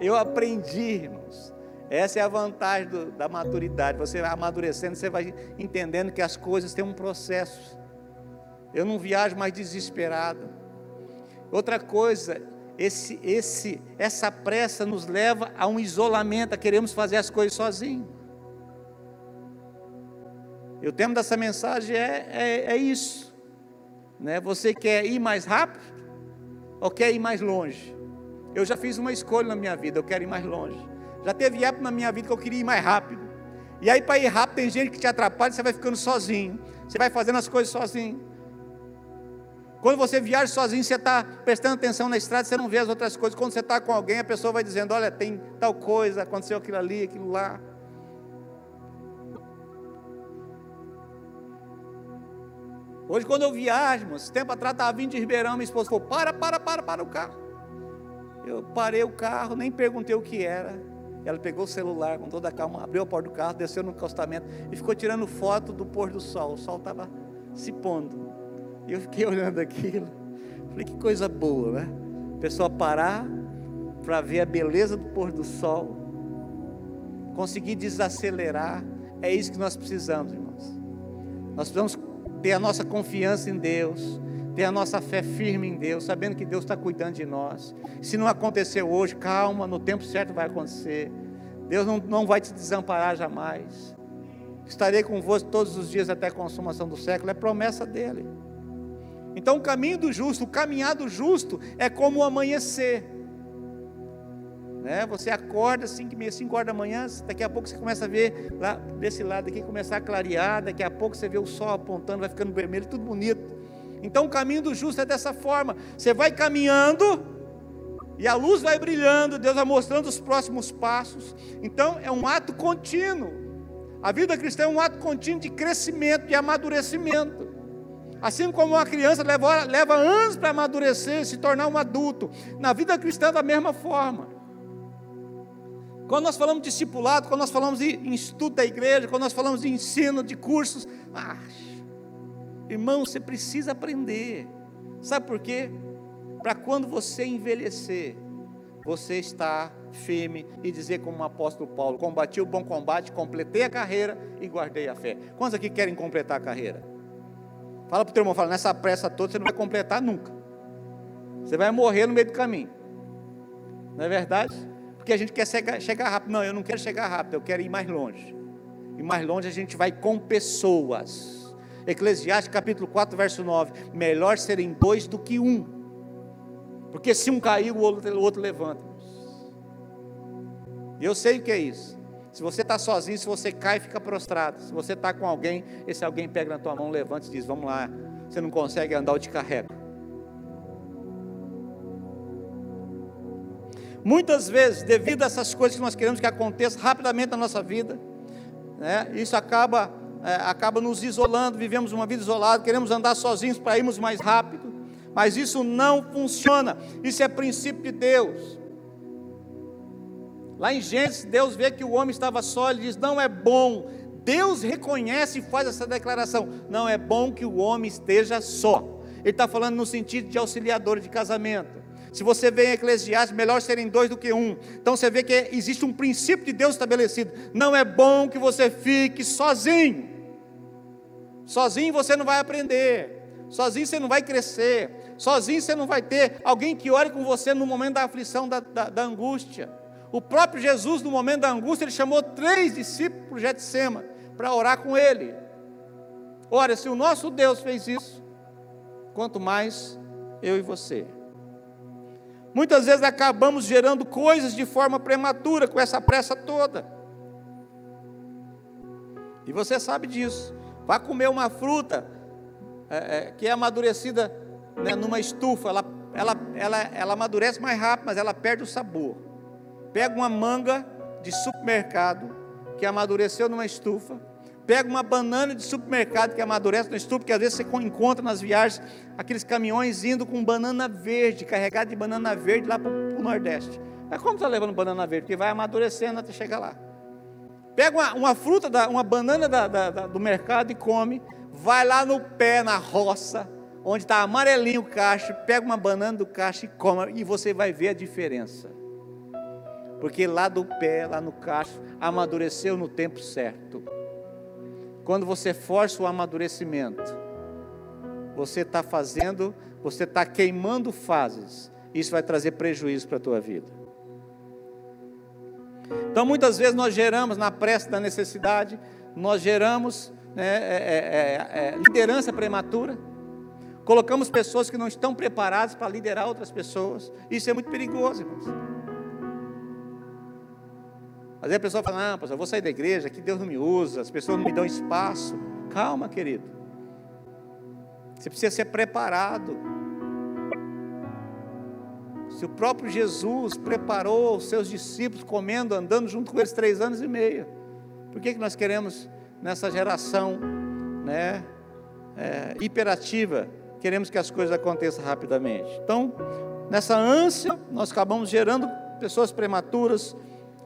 Eu aprendi, irmãos. Essa é a vantagem do, da maturidade. Você vai amadurecendo, você vai entendendo que as coisas têm um processo. Eu não viajo mais desesperado. Outra coisa, esse, esse, essa pressa nos leva a um isolamento, a queremos fazer as coisas sozinhos. E o tema dessa mensagem é, é, é isso. Né? Você quer ir mais rápido ou quer ir mais longe? Eu já fiz uma escolha na minha vida, eu quero ir mais longe. Já teve época na minha vida que eu queria ir mais rápido. E aí, para ir rápido, tem gente que te atrapalha, você vai ficando sozinho. Você vai fazendo as coisas sozinho. Quando você viaja sozinho, você está prestando atenção na estrada, você não vê as outras coisas. Quando você está com alguém, a pessoa vai dizendo: Olha, tem tal coisa, aconteceu aquilo ali, aquilo lá. Hoje, quando eu viajo, esse tempo atrás estava vindo de Ribeirão, minha esposa falou: Para, para, para, para o carro. Eu parei o carro, nem perguntei o que era. Ela pegou o celular com toda a calma, abriu a porta do carro, desceu no acostamento e ficou tirando foto do pôr do sol. O sol estava se pondo. E eu fiquei olhando aquilo. Falei, que coisa boa, né? A pessoa parar para ver a beleza do pôr do sol, conseguir desacelerar. É isso que nós precisamos, irmãos. Nós precisamos ter a nossa confiança em Deus, ter a nossa fé firme em Deus, sabendo que Deus está cuidando de nós. Se não aconteceu hoje, calma, no tempo certo vai acontecer. Deus não, não vai te desamparar jamais. Estarei convosco todos os dias até a consumação do século, é promessa dele. Então, o caminho do justo, o caminhar do justo é como o amanhecer. Né? Você acorda 5 meia, 5 horas da manhã, daqui a pouco você começa a ver lá desse lado aqui começar a clarear, daqui a pouco você vê o sol apontando, vai ficando vermelho, tudo bonito. Então o caminho do justo é dessa forma. Você vai caminhando e a luz vai brilhando, Deus vai mostrando os próximos passos. Então é um ato contínuo. A vida cristã é um ato contínuo de crescimento, de amadurecimento. Assim como uma criança leva, leva anos para amadurecer, se tornar um adulto. Na vida cristã, da mesma forma. Quando nós falamos de discipulado, quando nós falamos em estudo da igreja, quando nós falamos de ensino, de cursos, ah, irmão, você precisa aprender. Sabe por quê? Para quando você envelhecer, você estar firme e dizer como o apóstolo Paulo: combati o bom combate, completei a carreira e guardei a fé. Quantos aqui querem completar a carreira? Fala para o teu irmão, fala, nessa pressa toda você não vai completar nunca. Você vai morrer no meio do caminho. Não é verdade? porque a gente quer chegar, rápido. Não, eu não quero chegar rápido, eu quero ir mais longe. E mais longe a gente vai com pessoas. Eclesiastes capítulo 4, verso 9: Melhor serem dois do que um, porque se um cair, o outro, o outro levanta. Eu sei o que é isso. Se você está sozinho, se você cai, fica prostrado. Se você está com alguém, esse alguém pega na tua mão, levanta e diz: Vamos lá, você não consegue andar, eu te carrego. Muitas vezes, devido a essas coisas que nós queremos que aconteçam rapidamente na nossa vida, né, isso acaba, é, acaba nos isolando, vivemos uma vida isolada, queremos andar sozinhos para irmos mais rápido, mas isso não funciona, isso é princípio de Deus. Lá em Gênesis, Deus vê que o homem estava só, ele diz: não é bom. Deus reconhece e faz essa declaração: não é bom que o homem esteja só. Ele está falando no sentido de auxiliador de casamento. Se você vê em Eclesiastes, melhor serem dois do que um. Então você vê que existe um princípio de Deus estabelecido. Não é bom que você fique sozinho. Sozinho você não vai aprender. Sozinho você não vai crescer. Sozinho você não vai ter alguém que ore com você no momento da aflição, da, da, da angústia. O próprio Jesus, no momento da angústia, ele chamou três discípulos para Getsema para orar com ele. Ora, se o nosso Deus fez isso, quanto mais eu e você. Muitas vezes acabamos gerando coisas de forma prematura, com essa pressa toda. E você sabe disso. Vá comer uma fruta é, é, que é amadurecida né, numa estufa, ela, ela, ela, ela amadurece mais rápido, mas ela perde o sabor. Pega uma manga de supermercado que amadureceu numa estufa, Pega uma banana de supermercado que amadurece no estudo, porque às vezes você encontra nas viagens aqueles caminhões indo com banana verde, carregado de banana verde lá para o Nordeste. Mas como está levando banana verde? Porque vai amadurecendo até chegar lá. Pega uma, uma fruta, da, uma banana da, da, do mercado e come, vai lá no pé, na roça, onde está amarelinho o cacho, pega uma banana do cacho e come, e você vai ver a diferença. Porque lá do pé, lá no cacho, amadureceu no tempo certo. Quando você força o amadurecimento, você está fazendo, você está queimando fases. Isso vai trazer prejuízo para a tua vida. Então, muitas vezes nós geramos, na pressa da necessidade, nós geramos né, é, é, é, é liderança prematura. Colocamos pessoas que não estão preparadas para liderar outras pessoas. Isso é muito perigoso, irmãos. Às vezes a pessoa fala, não, pastor, eu vou sair da igreja, que Deus não me usa, as pessoas não me dão espaço. Calma, querido. Você precisa ser preparado. Se o próprio Jesus preparou os seus discípulos comendo, andando junto com eles três anos e meio, por que, que nós queremos, nessa geração né, é, hiperativa, queremos que as coisas aconteçam rapidamente? Então, nessa ânsia, nós acabamos gerando pessoas prematuras,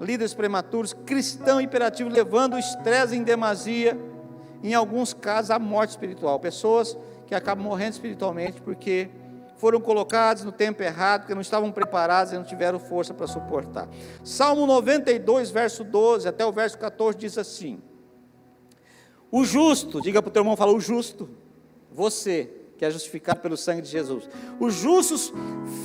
líderes prematuros, cristão imperativo, levando o estresse em demasia, em alguns casos, a morte espiritual. Pessoas que acabam morrendo espiritualmente porque foram colocados no tempo errado, porque não estavam preparados e não tiveram força para suportar. Salmo 92, verso 12 até o verso 14 diz assim: O justo, diga para o teu irmão, fala o justo, você que é justificado pelo sangue de Jesus. Os justos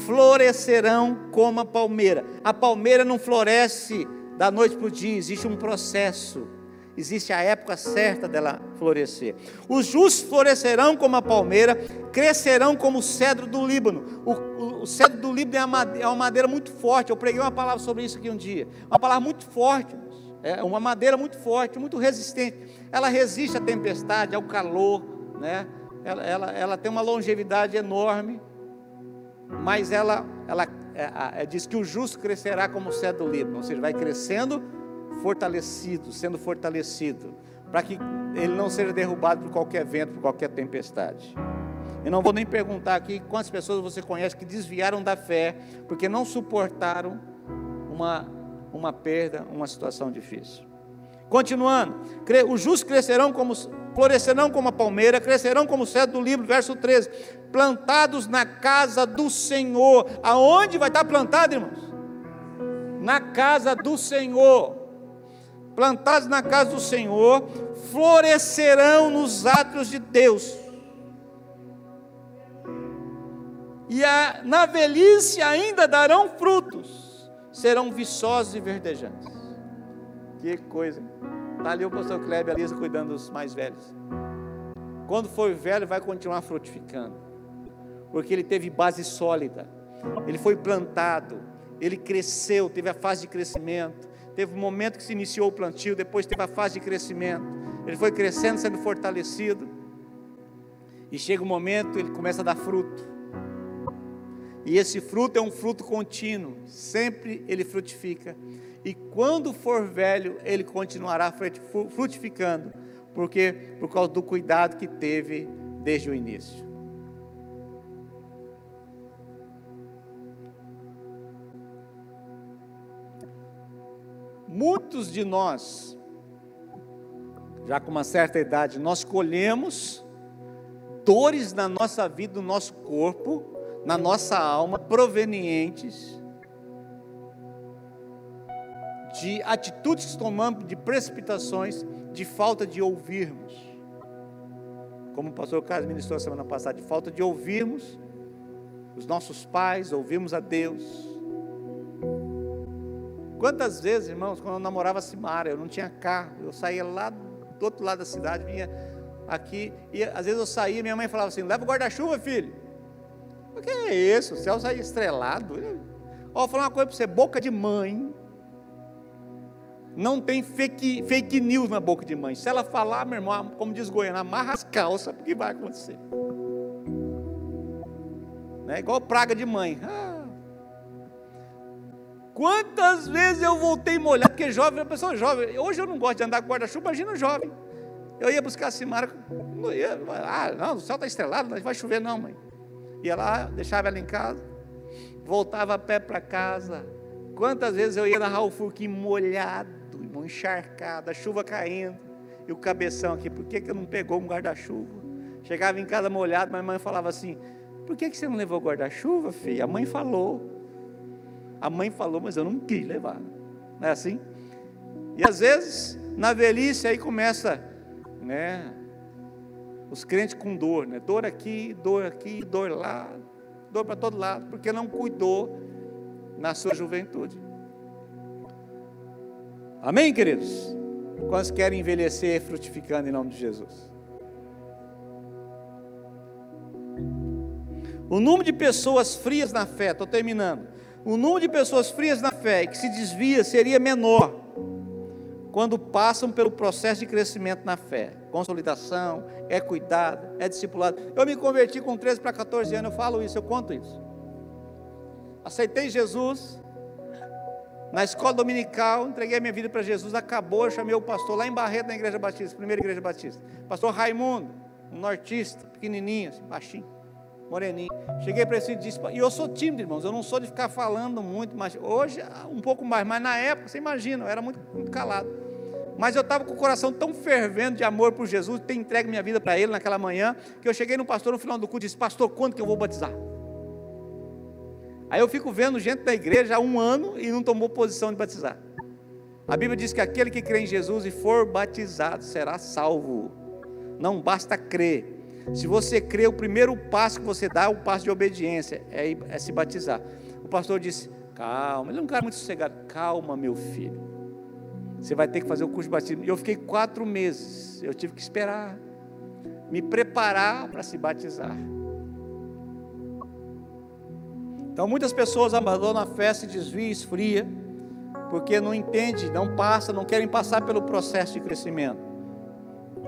florescerão como a palmeira. A palmeira não floresce da noite para o dia, existe um processo. Existe a época certa dela florescer. Os justos florescerão como a palmeira, crescerão como o cedro do Líbano. O, o, o cedro do Líbano é uma, é uma madeira muito forte. Eu preguei uma palavra sobre isso aqui um dia. Uma palavra muito forte. É uma madeira muito forte, muito resistente. Ela resiste à tempestade, ao calor, né? Ela, ela, ela tem uma longevidade enorme, mas ela, ela é, é, diz que o justo crescerá como o cedro do Líbano, ou seja, vai crescendo fortalecido, sendo fortalecido, para que ele não seja derrubado por qualquer vento, por qualquer tempestade. Eu não vou nem perguntar aqui quantas pessoas você conhece que desviaram da fé, porque não suportaram uma, uma perda, uma situação difícil. Continuando, os justos crescerão como florescerão como a palmeira, crescerão como o cedro do livro, verso 13, plantados na casa do Senhor. Aonde vai estar plantado, irmãos? Na casa do Senhor. Plantados na casa do Senhor, florescerão nos atos de Deus. E a, na velhice ainda darão frutos, serão viçosos e verdejantes. Que coisa. Está ali o pastor Kleber e a Lisa cuidando dos mais velhos. Quando for velho, vai continuar frutificando. Porque ele teve base sólida. Ele foi plantado. Ele cresceu, teve a fase de crescimento. Teve um momento que se iniciou o plantio, depois teve a fase de crescimento. Ele foi crescendo, sendo fortalecido. E chega um momento, ele começa a dar fruto. E esse fruto é um fruto contínuo, sempre ele frutifica e quando for velho, ele continuará frutificando, porque por causa do cuidado que teve desde o início. Muitos de nós, já com uma certa idade, nós colhemos dores na nossa vida, no nosso corpo, na nossa alma, provenientes de atitudes que tomamos, de precipitações, de falta de ouvirmos. Como o pastor Carlos ministrou semana passada, de falta de ouvirmos os nossos pais, ouvirmos a Deus. Quantas vezes, irmãos, quando eu namorava Simara, eu não tinha carro, eu saía lá do outro lado da cidade, vinha aqui, e às vezes eu saía, minha mãe falava assim: leva o guarda-chuva, filho. O que é isso? O céu sai estrelado. Ó, vou falar uma coisa para você: boca de mãe não tem fake, fake news na boca de mãe. Se ela falar, meu irmão, como diz Goiânia, amarra as calças, porque vai acontecer. É igual praga de mãe. Ah. Quantas vezes eu voltei molhado, porque jovem uma pessoa jovem. Hoje eu não gosto de andar com guarda-chuva, imagina jovem. Eu ia buscar a Simara, não ia, ah, não, o céu está estrelado, não vai chover não, mãe. Ia lá, deixava ela em casa, voltava a pé para casa. Quantas vezes eu ia na Raul Furquim molhado, irmão, encharcado, a chuva caindo, e o cabeção aqui, por que, que não pegou um guarda-chuva? Chegava em casa molhado, mas a mãe falava assim: por que, que você não levou guarda-chuva, filho? A mãe falou. A mãe falou, mas eu não quis levar. Não é assim? E às vezes, na velhice, aí começa, né? Os crentes com dor, né? Dor aqui, dor aqui, dor lá, dor para todo lado, porque não cuidou na sua juventude. Amém, queridos? Quantos querem envelhecer frutificando em nome de Jesus? O número de pessoas frias na fé, estou terminando. O número de pessoas frias na fé que se desvia seria menor quando passam pelo processo de crescimento na fé. Consolidação, é cuidado, é discipulado. Eu me converti com 13 para 14 anos, eu falo isso, eu conto isso. Aceitei Jesus, na escola dominical, entreguei a minha vida para Jesus, acabou, eu chamei o pastor lá em Barreto, na igreja batista, primeira igreja batista. Pastor Raimundo, um nortista, pequenininho, assim, baixinho. moreninho. Cheguei para ele e disse, e eu sou tímido, irmãos, eu não sou de ficar falando muito, mas hoje um pouco mais, mas na época, você imagina, eu era muito, muito calado. Mas eu estava com o coração tão fervendo de amor por Jesus, ter entregue minha vida para Ele naquela manhã, que eu cheguei no pastor no final do culto e disse: Pastor, quando que eu vou batizar? Aí eu fico vendo gente da igreja há um ano e não tomou posição de batizar. A Bíblia diz que aquele que crê em Jesus e for batizado será salvo. Não basta crer. Se você crê, o primeiro passo que você dá é o passo de obediência, é, é se batizar. O pastor disse: Calma, ele é um cara muito sossegado. Calma, meu filho. Você vai ter que fazer o curso de batismo. Eu fiquei quatro meses. Eu tive que esperar, me preparar para se batizar. Então muitas pessoas abandonam a fé, se desvia, esfria, porque não entende, não passa, não querem passar pelo processo de crescimento,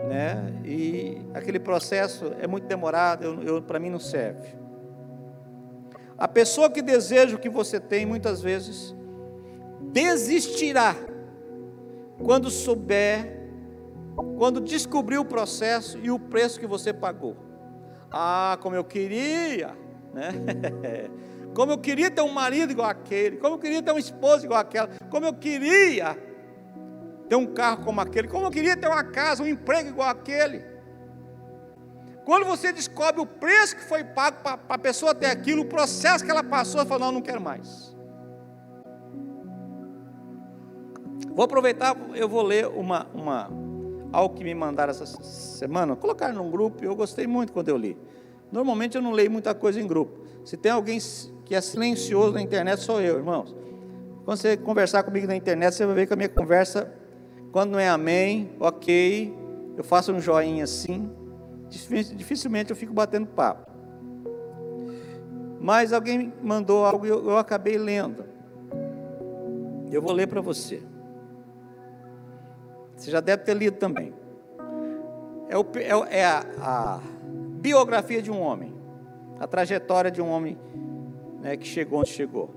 né? E aquele processo é muito demorado, eu, eu para mim não serve. A pessoa que deseja o que você tem, muitas vezes desistirá quando souber, quando descobrir o processo e o preço que você pagou. Ah, como eu queria, né? Como eu queria ter um marido igual aquele, como eu queria ter uma esposa igual aquela, como eu queria ter um carro como aquele, como eu queria ter uma casa, um emprego igual aquele. Quando você descobre o preço que foi pago para a pessoa ter aquilo, o processo que ela passou, você fala, não, não quero mais. Vou aproveitar, eu vou ler uma, uma, algo que me mandaram essa semana, colocar num grupo, eu gostei muito quando eu li. Normalmente eu não leio muita coisa em grupo. Se tem alguém que é silencioso na internet sou eu, irmãos. Quando você conversar comigo na internet, você vai ver que a minha conversa, quando não é amém, ok, eu faço um joinha assim, dificilmente eu fico batendo papo. Mas alguém mandou algo e eu, eu acabei lendo. Eu vou ler para você. Você já deve ter lido também. É, o, é, é a, a biografia de um homem, a trajetória de um homem né, que chegou onde chegou.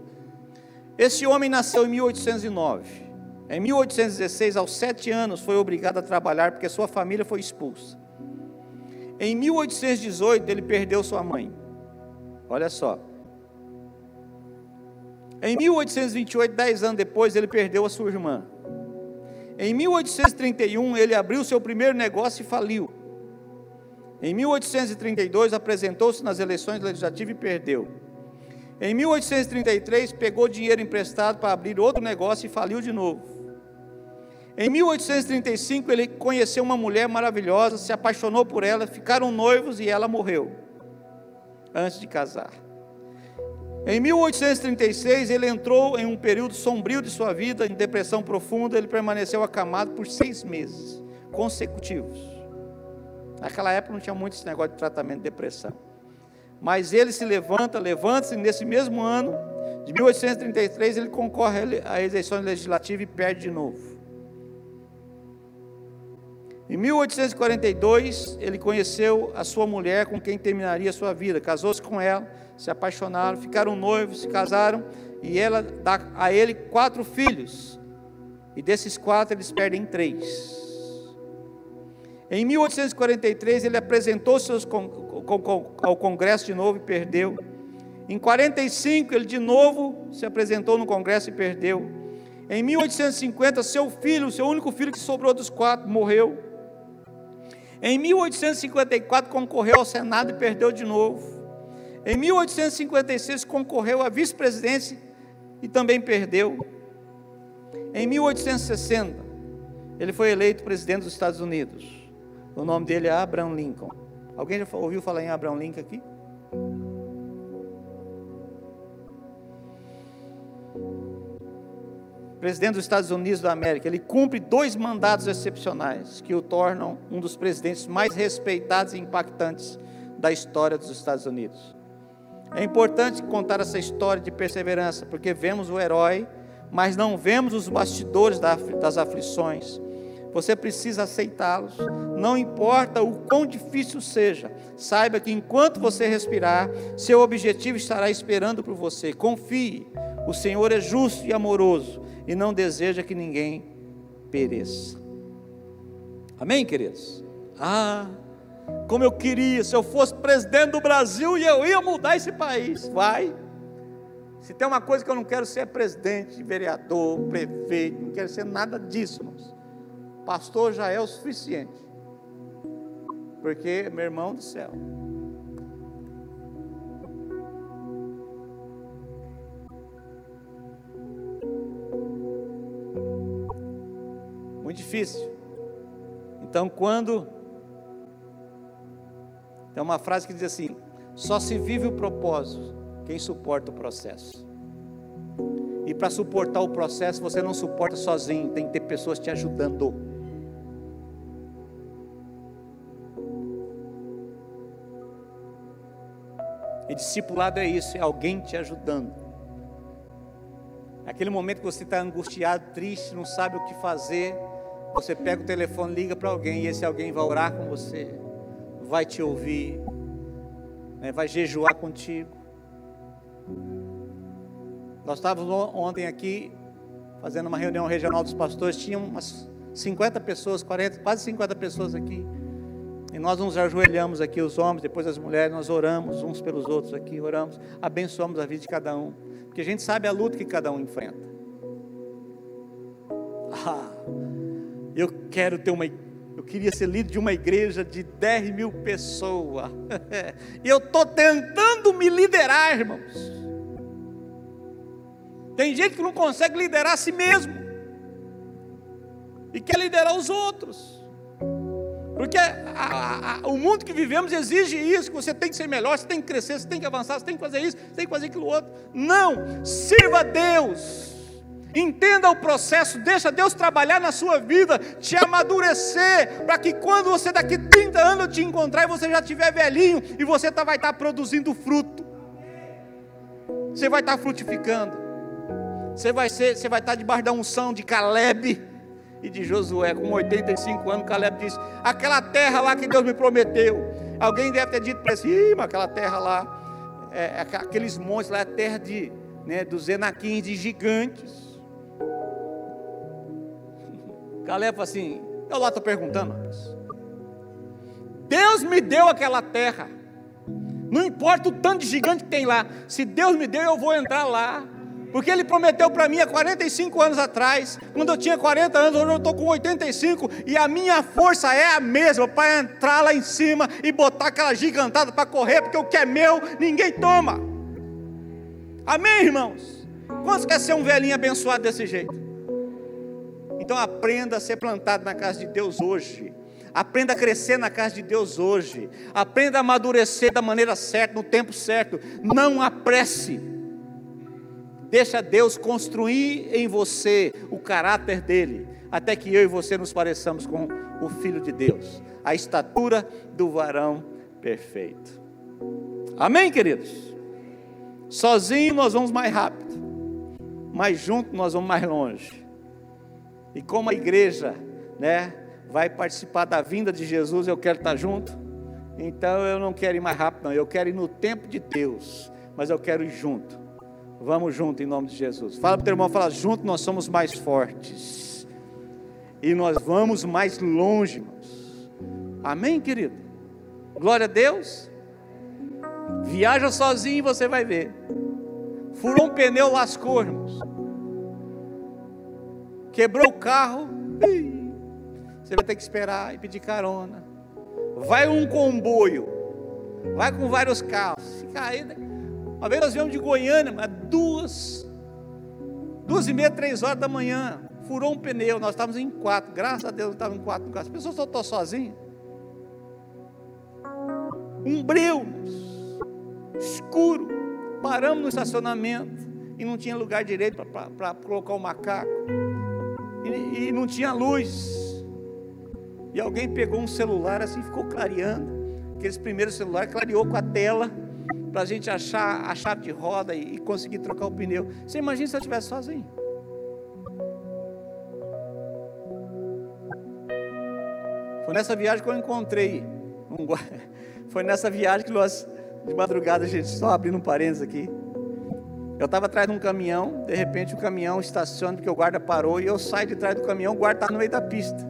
Esse homem nasceu em 1809. Em 1816, aos sete anos, foi obrigado a trabalhar porque sua família foi expulsa. Em 1818, ele perdeu sua mãe. Olha só. Em 1828, dez anos depois, ele perdeu a sua irmã. Em 1831, ele abriu seu primeiro negócio e faliu. Em 1832, apresentou-se nas eleições legislativas e perdeu. Em 1833, pegou dinheiro emprestado para abrir outro negócio e faliu de novo. Em 1835, ele conheceu uma mulher maravilhosa, se apaixonou por ela, ficaram noivos e ela morreu antes de casar. Em 1836, ele entrou em um período sombrio de sua vida, em depressão profunda. Ele permaneceu acamado por seis meses consecutivos. Naquela época não tinha muito esse negócio de tratamento de depressão. Mas ele se levanta, levanta-se nesse mesmo ano, de 1833, ele concorre à eleição legislativa e perde de novo. Em 1842, ele conheceu a sua mulher com quem terminaria sua vida. Casou-se com ela, se apaixonaram, ficaram noivos, se casaram, e ela dá a ele quatro filhos. E desses quatro, eles perdem três. Em 1843, ele apresentou-se ao Congresso de novo e perdeu. Em 45, ele de novo se apresentou no Congresso e perdeu. Em 1850, seu filho, seu único filho que sobrou dos quatro, morreu. Em 1854, concorreu ao Senado e perdeu de novo. Em 1856, concorreu à vice-presidência e também perdeu. Em 1860, ele foi eleito presidente dos Estados Unidos. O nome dele é Abraham Lincoln. Alguém já ouviu falar em Abraham Lincoln aqui? Presidente dos Estados Unidos da América, ele cumpre dois mandados excepcionais que o tornam um dos presidentes mais respeitados e impactantes da história dos Estados Unidos. É importante contar essa história de perseverança, porque vemos o herói, mas não vemos os bastidores das aflições, você precisa aceitá-los, não importa o quão difícil seja. Saiba que enquanto você respirar, seu objetivo estará esperando por você. Confie, o Senhor é justo e amoroso e não deseja que ninguém pereça. Amém, queridos? Ah, como eu queria, se eu fosse presidente do Brasil e eu ia mudar esse país. Vai. Se tem uma coisa que eu não quero ser é presidente, vereador, prefeito, não quero ser nada disso, irmãos. Pastor já é o suficiente. Porque, meu irmão do céu, muito difícil. Então, quando tem uma frase que diz assim: só se vive o propósito quem suporta o processo. E para suportar o processo, você não suporta sozinho, tem que ter pessoas te ajudando. E discipulado é isso, é alguém te ajudando. Aquele momento que você está angustiado, triste, não sabe o que fazer, você pega o telefone, liga para alguém e esse alguém vai orar com você, vai te ouvir, né, vai jejuar contigo. Nós estávamos ontem aqui fazendo uma reunião regional dos pastores, tinha umas 50 pessoas, 40, quase 50 pessoas aqui. E nós nos ajoelhamos aqui, os homens, depois as mulheres, nós oramos uns pelos outros aqui, oramos, abençoamos a vida de cada um, porque a gente sabe a luta que cada um enfrenta. Ah, eu quero ter uma, eu queria ser líder de uma igreja de 10 mil pessoas, e eu estou tentando me liderar, irmãos. Tem gente que não consegue liderar a si mesmo, e quer liderar os outros. Porque a, a, o mundo que vivemos exige isso, que você tem que ser melhor, você tem que crescer, você tem que avançar, você tem que fazer isso, você tem que fazer aquilo outro. Não, sirva a Deus. Entenda o processo, deixa Deus trabalhar na sua vida, te amadurecer, para que quando você daqui 30 anos te encontrar e você já estiver velhinho e você tá, vai estar tá produzindo fruto. Você vai estar tá frutificando. Você vai ser, você vai estar tá debaixo da unção de Caleb e de Josué, com 85 anos, Caleb disse: aquela terra lá que Deus me prometeu. Alguém deve ter dito para ele: mas aquela terra lá, é, é, aqueles montes lá, é terra de, né, dos Enaquins, de gigantes. Caleb falou assim: eu lá estou perguntando, Deus me deu aquela terra. Não importa o tanto de gigante que tem lá. Se Deus me deu, eu vou entrar lá. Porque ele prometeu para mim há 45 anos atrás, quando eu tinha 40 anos, hoje eu estou com 85, e a minha força é a mesma para entrar lá em cima e botar aquela gigantada para correr, porque o que é meu, ninguém toma. Amém, irmãos? Quantos quer ser um velhinho abençoado desse jeito? Então aprenda a ser plantado na casa de Deus hoje. Aprenda a crescer na casa de Deus hoje. Aprenda a amadurecer da maneira certa, no tempo certo. Não apresse. Deixa Deus construir em você o caráter dele, até que eu e você nos pareçamos com o Filho de Deus, a estatura do varão perfeito. Amém, queridos? Sozinho nós vamos mais rápido, mas junto nós vamos mais longe. E como a igreja, né, vai participar da vinda de Jesus, eu quero estar junto. Então eu não quero ir mais rápido, não. Eu quero ir no tempo de Deus, mas eu quero ir junto. Vamos junto em nome de Jesus. Fala para o teu irmão, fala junto, nós somos mais fortes. E nós vamos mais longe, irmãos. Amém, querido? Glória a Deus. Viaja sozinho e você vai ver. Furou um pneu, lascou, irmãos. Quebrou o carro. Você vai ter que esperar e pedir carona. Vai um comboio. Vai com vários carros. Se cair, né? Uma vez nós viemos de Goiânia, duas, duas e meia, três horas da manhã, furou um pneu, nós estávamos em quatro, graças a Deus não estávamos em quatro. As pessoas estão sozinhas. Um breu, escuro, paramos no estacionamento e não tinha lugar direito para colocar o macaco. E, e não tinha luz. E alguém pegou um celular assim, ficou clareando. Aqueles primeiros celulares clareou com a tela para a gente achar a chave de roda e, conseguir trocar o pneu. Você imagina se eu estivesse sozinho? Foi nessa viagem que eu encontrei um Foi nessa viagem que nós, de madrugada, a gente, só abrindo um parênteses aqui. Eu estava atrás de um caminhão, de repente o caminhão estaciona porque o guarda parou e eu saio de trás do caminhão, o guarda está no meio da pista.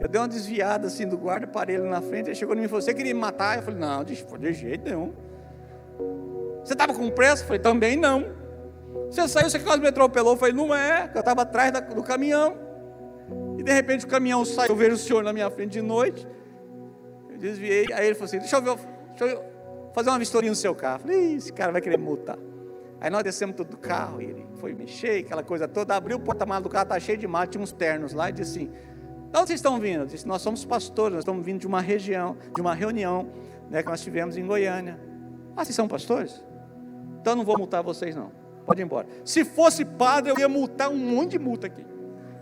Eu dei uma desviada assim do guarda, parei ele na frente, ele chegou em mim e falou: Você queria me matar? Eu falei: Não, de jeito nenhum. Você estava com pressa? Eu falei: Também não. Você saiu, você quase me atropelou? Eu falei: Não é, eu estava atrás do caminhão. E de repente o caminhão saiu, eu vejo o senhor na minha frente de noite. Eu desviei. Aí ele falou assim: Deixa eu, ver, deixa eu fazer uma vistoria no seu carro. Eu falei: Esse cara vai querer multar. Aí nós descemos tudo do carro, e ele foi mexer, aquela coisa toda, abriu o porta-malas do carro, tá cheio de mato, tinha uns ternos lá, e disse assim: de onde vocês estão vindo? Eu disse, nós somos pastores, nós estamos vindo de uma região, de uma reunião né, que nós tivemos em Goiânia. Ah, vocês são pastores? Então não vou multar vocês não. Pode ir embora. Se fosse padre, eu ia multar um monte de multa aqui.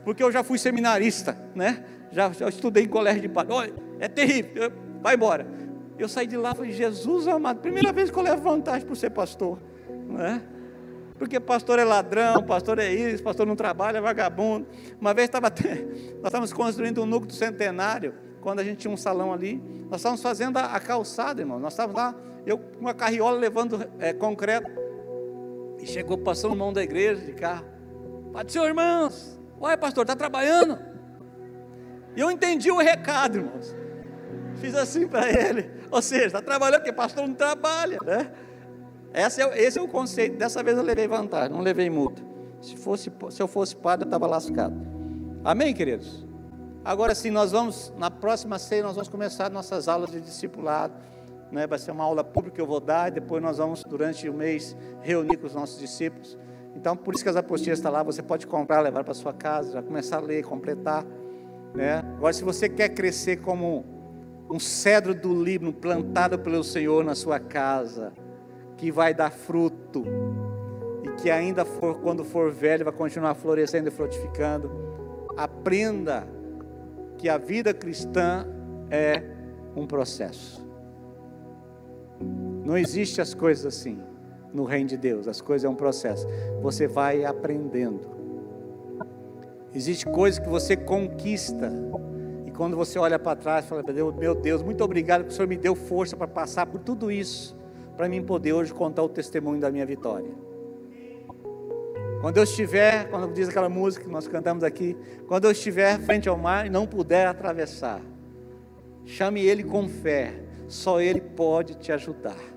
Porque eu já fui seminarista, né? Já, já estudei em colégio de padre. Olha, é terrível. Vai embora. Eu saí de lá e falei, Jesus amado, primeira vez que eu levo vantagem por ser pastor. Né? Porque pastor é ladrão, pastor é isso, pastor não trabalha, é vagabundo. Uma vez estava nós estávamos construindo um núcleo centenário, quando a gente tinha um salão ali, nós estávamos fazendo a, a calçada, irmão. Nós estávamos lá, eu com uma carriola levando é, concreto. E chegou, passou no mão da igreja de carro. Pai do Senhor, irmãos, uai pastor, está trabalhando? E eu entendi o recado, irmãos. Fiz assim para ele. Ou seja, está trabalhando, porque pastor não trabalha, né? Esse é, esse é o conceito. Dessa vez eu levei vantagem, não levei multa. Se, fosse, se eu fosse padre, eu estava lascado. Amém, queridos? Agora sim, nós vamos, na próxima ceia, nós vamos começar nossas aulas de discipulado. Né? Vai ser uma aula pública que eu vou dar, e depois nós vamos, durante o mês, reunir com os nossos discípulos. Então, por isso que as apostilas estão lá, você pode comprar, levar para sua casa, já começar a ler, completar. Né? Agora, se você quer crescer como um cedro do Líbano plantado pelo Senhor na sua casa, que vai dar fruto e que ainda for quando for velho vai continuar florescendo e frutificando. Aprenda que a vida cristã é um processo. Não existe as coisas assim no reino de Deus. As coisas é um processo. Você vai aprendendo. Existe coisas que você conquista. E quando você olha para trás, fala: Meu Deus, muito obrigado que o Senhor me deu força para passar por tudo isso para mim poder hoje contar o testemunho da minha vitória. Quando eu estiver, quando diz aquela música que nós cantamos aqui, quando eu estiver frente ao mar e não puder atravessar, chame Ele com fé, só Ele pode te ajudar.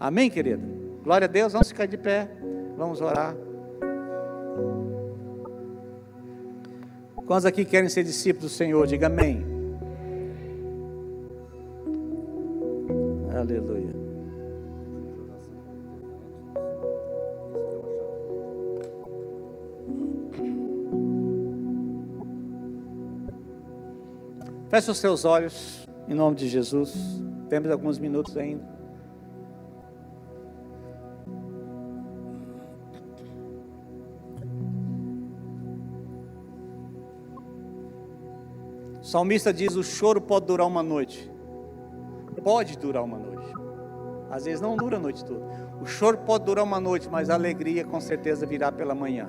Amém, querido? Glória a Deus, vamos ficar de pé, vamos orar. Quantos aqui querem ser discípulos do Senhor? Diga amém. Aleluia. Feche os seus olhos, em nome de Jesus. Temos alguns minutos ainda. O salmista diz: o choro pode durar uma noite. Pode durar uma noite. Às vezes não dura a noite toda. O choro pode durar uma noite, mas a alegria com certeza virá pela manhã.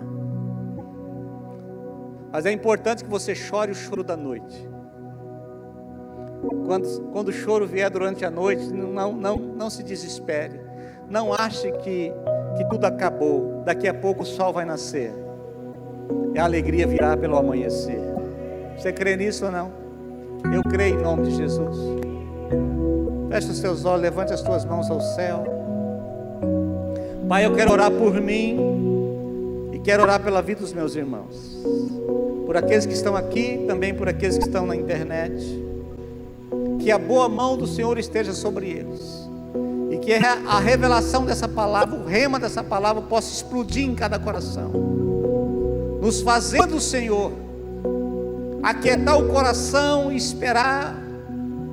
Mas é importante que você chore o choro da noite. Quando, quando o choro vier durante a noite, não, não, não se desespere. Não ache que, que tudo acabou. Daqui a pouco o sol vai nascer. E a alegria virá pelo amanhecer. Você crê nisso ou não? Eu creio em nome de Jesus. Feche os seus olhos, levante as tuas mãos ao céu. Pai, eu quero orar por mim e quero orar pela vida dos meus irmãos. Por aqueles que estão aqui, também por aqueles que estão na internet que a boa mão do Senhor esteja sobre eles. E que a revelação dessa palavra, o rema dessa palavra, possa explodir em cada coração. Nos fazendo, Senhor, aquietar o coração e esperar,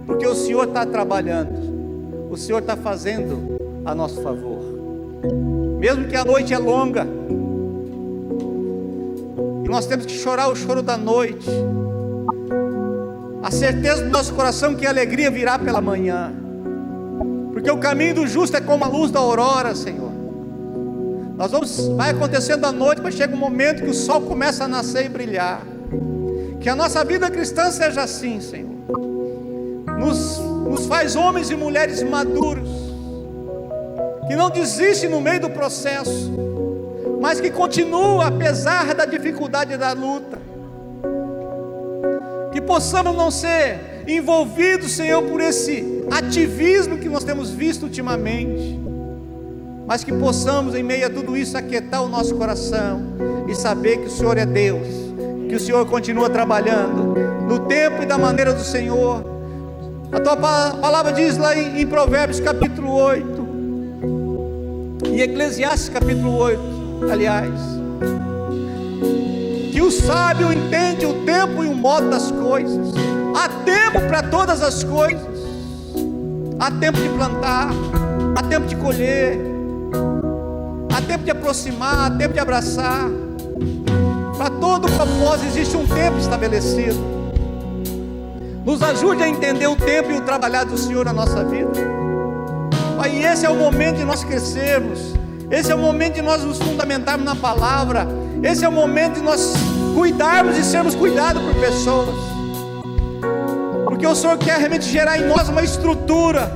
porque o Senhor está trabalhando, o Senhor está fazendo a nosso favor. Mesmo que a noite é longa, e nós temos que chorar o choro da noite, a certeza do nosso coração que a alegria virá pela manhã, porque o caminho do justo é como a luz da aurora, Senhor. Nós vamos, vai acontecendo à noite, mas chega um momento que o sol começa a nascer e brilhar. Que a nossa vida cristã seja assim, Senhor. Nos, nos faz homens e mulheres maduros, que não desiste no meio do processo, mas que continua apesar da dificuldade da luta possamos não ser envolvidos, Senhor, por esse ativismo que nós temos visto ultimamente, mas que possamos, em meio a tudo isso, aquietar o nosso coração e saber que o Senhor é Deus, que o Senhor continua trabalhando no tempo e da maneira do Senhor. A tua palavra diz lá em, Provérbios capítulo 8, em Eclesiastes capítulo 8, aliás, que o sábio entende o tempo e o modo das coisas. Há tempo para todas as coisas. Há tempo de plantar, há tempo de colher, há tempo de aproximar, há tempo de abraçar. Para todo propósito existe um tempo estabelecido. Nos ajude a entender o tempo e o trabalhar do Senhor na nossa vida. Pai, esse é o momento de nós crescermos. Esse é o momento de nós nos fundamentarmos na palavra. Esse é o momento de nós cuidarmos e sermos cuidados por pessoas. Porque o Senhor quer realmente gerar em nós uma estrutura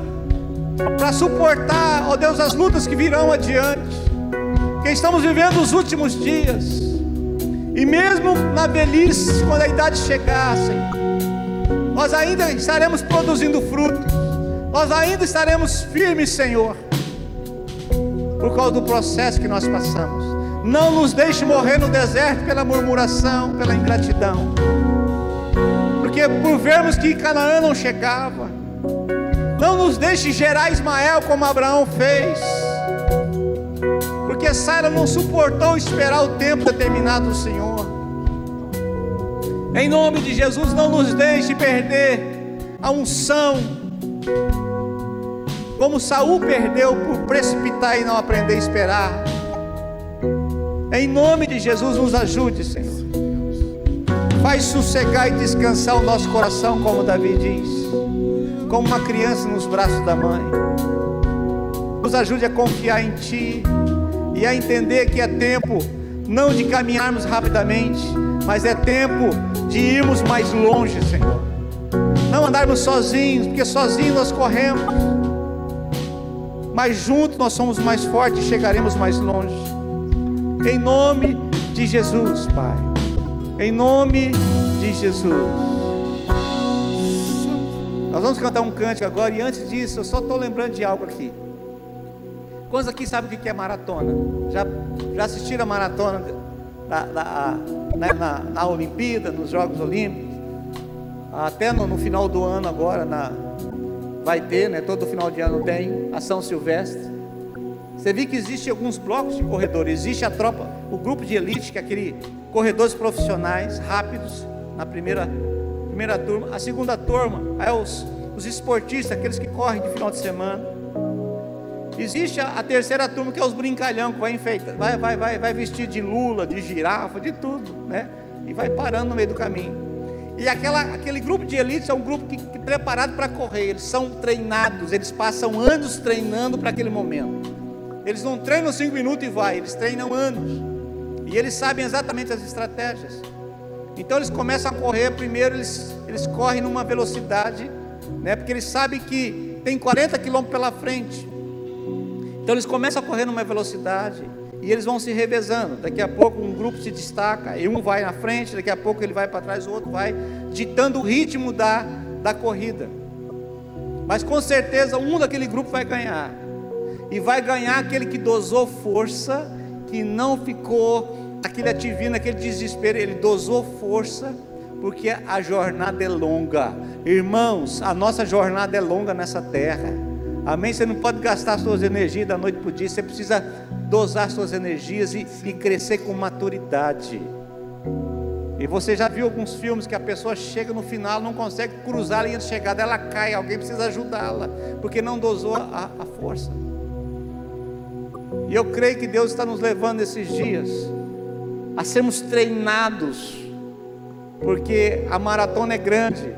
para suportar, ó Deus, as lutas que virão adiante. Que estamos vivendo os últimos dias. E mesmo na velhice, quando a idade chegar, Senhor, nós ainda estaremos produzindo frutos. Nós ainda estaremos firmes, Senhor, por causa do processo que nós passamos. Não nos deixe morrer no deserto pela murmuração, pela ingratidão, porque por vermos que Canaã não chegava, não nos deixe gerar Ismael como Abraão fez, porque Sara não suportou esperar o tempo determinado do Senhor. Em nome de Jesus, não nos deixe perder a unção como Saul perdeu por precipitar e não aprender a esperar. Em nome de Jesus, nos ajude, Senhor. Faz sossegar e descansar o nosso coração, como Davi diz, como uma criança nos braços da mãe. Nos ajude a confiar em Ti e a entender que é tempo não de caminharmos rapidamente, mas é tempo de irmos mais longe, Senhor. Não andarmos sozinhos, porque sozinhos nós corremos mas juntos nós somos mais fortes e chegaremos mais longe. Em nome de Jesus, Pai. Em nome de Jesus. Nós vamos cantar um cântico agora e antes disso, eu só estou lembrando de algo aqui. Quantos aqui sabem o que é maratona? Já, já assistiram a maratona da, da, na, na, na Olimpíada, nos Jogos Olímpicos? Até no, no final do ano agora, na, vai ter, né? Todo final de ano tem ação silvestre. Você viu que existe alguns blocos de corredores, existe a tropa, o grupo de elite, que é aquele corredores profissionais rápidos na primeira primeira turma, a segunda turma é os, os esportistas, aqueles que correm de final de semana. Existe a, a terceira turma que é os brincalhão que vai enfeitar, vai, vai, vai, vai vestir de lula, de girafa, de tudo, né? E vai parando no meio do caminho. E aquela, aquele grupo de elite é um grupo que, que preparado para correr. Eles são treinados, eles passam anos treinando para aquele momento. Eles não treinam cinco minutos e vai, eles treinam anos. E eles sabem exatamente as estratégias. Então eles começam a correr, primeiro eles, eles correm numa velocidade, né, porque eles sabem que tem 40 quilômetros pela frente. Então eles começam a correr numa velocidade e eles vão se revezando. Daqui a pouco um grupo se destaca, e um vai na frente, daqui a pouco ele vai para trás, o outro vai, ditando o ritmo da, da corrida. Mas com certeza um daquele grupo vai ganhar. E vai ganhar aquele que dosou força, que não ficou aquele ativismo, aquele desespero, ele dosou força, porque a jornada é longa. Irmãos, a nossa jornada é longa nessa terra. Amém? Você não pode gastar suas energias da noite para o dia, você precisa dosar suas energias e, e crescer com maturidade. E você já viu alguns filmes que a pessoa chega no final, não consegue cruzar a linha de chegada, ela cai, alguém precisa ajudá-la, porque não dosou a, a força. E eu creio que Deus está nos levando esses dias a sermos treinados, porque a maratona é grande,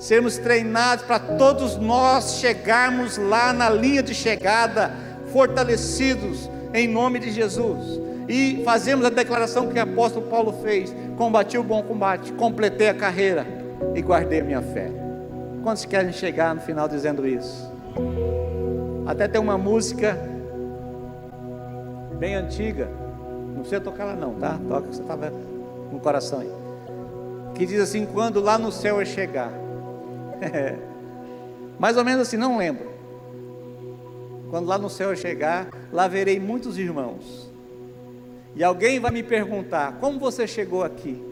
sermos treinados para todos nós chegarmos lá na linha de chegada, fortalecidos, em nome de Jesus. E fazemos a declaração que o apóstolo Paulo fez: combati o bom combate, completei a carreira e guardei a minha fé. Quantos querem chegar no final dizendo isso? Até tem uma música bem antiga, não sei tocar ela não, tá? Toca que você estava no coração aí. que diz assim: quando lá no céu eu chegar. Mais ou menos assim, não lembro. Quando lá no céu eu chegar, lá verei muitos irmãos. E alguém vai me perguntar: como você chegou aqui?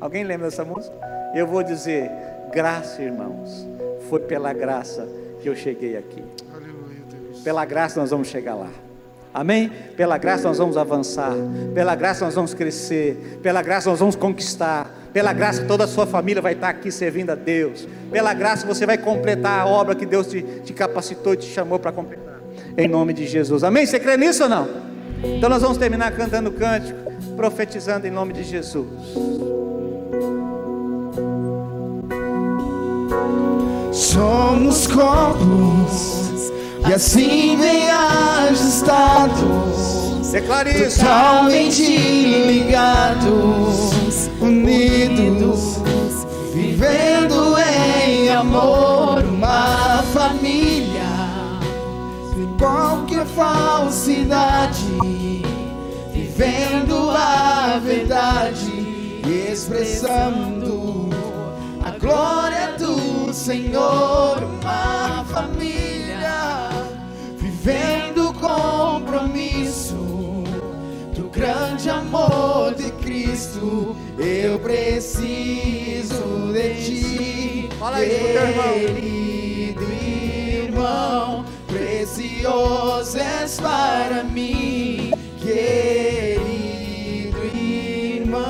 Alguém lembra dessa música? Eu vou dizer: graça, irmãos. Foi pela graça que eu cheguei aqui. Aleluia, Deus. Pela graça nós vamos chegar lá. Amém? Pela graça nós vamos avançar. Pela graça nós vamos crescer. Pela graça nós vamos conquistar. Pela graça toda a sua família vai estar aqui servindo a Deus. Pela graça você vai completar a obra que Deus te, te capacitou e te chamou para completar. Em nome de Jesus. Amém? Você crê nisso ou não? Então nós vamos terminar cantando o cântico, profetizando em nome de Jesus. Somos corpos e assim bem ajustados. Declare isso. Totalmente ligados, unidos, vivendo em amor, uma família. Sem qualquer falsidade, vivendo a verdade, expressando a glória do Senhor, uma família vivendo compromisso grande amor de Cristo. Eu preciso de ti, Fala aí, irmão. querido irmão, precioso és para mim, querido irmão.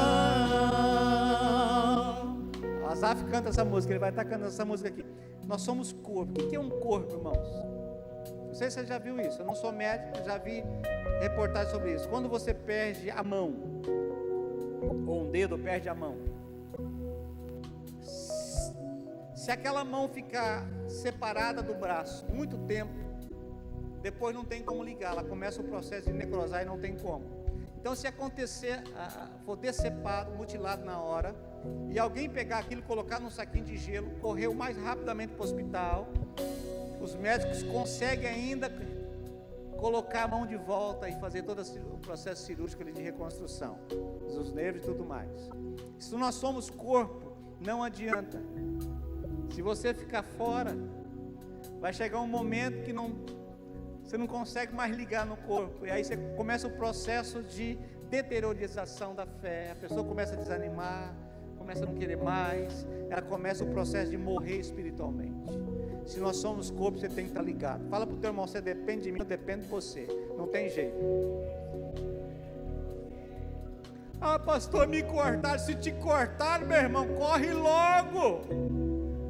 Asaf canta essa música, ele vai estar cantando essa música aqui. Nós somos corpo. O que é um corpo, irmãos? Não sei se você já viu isso. Eu não sou médico, já vi reportagem sobre isso. Quando você perde a mão, ou um dedo perde a mão, se aquela mão ficar separada do braço muito tempo, depois não tem como ligar, ela começa o processo de necrosar e não tem como. Então, se acontecer, for decepado, mutilado na hora, e alguém pegar aquilo, colocar num saquinho de gelo, correr o mais rapidamente para o hospital, os médicos conseguem ainda colocar a mão de volta e fazer todo o processo cirúrgico de reconstrução dos nervos e tudo mais. Se nós somos corpo, não adianta. Se você ficar fora, vai chegar um momento que não você não consegue mais ligar no corpo. E aí você começa o processo de deteriorização da fé. A pessoa começa a desanimar, começa a não querer mais. Ela começa o processo de morrer espiritualmente. Se nós somos corpo, você tem que estar ligado. Fala para o teu irmão, você depende de mim, eu dependo de você. Não tem jeito. Ah, pastor, me cortaram. Se te cortaram, meu irmão, corre logo.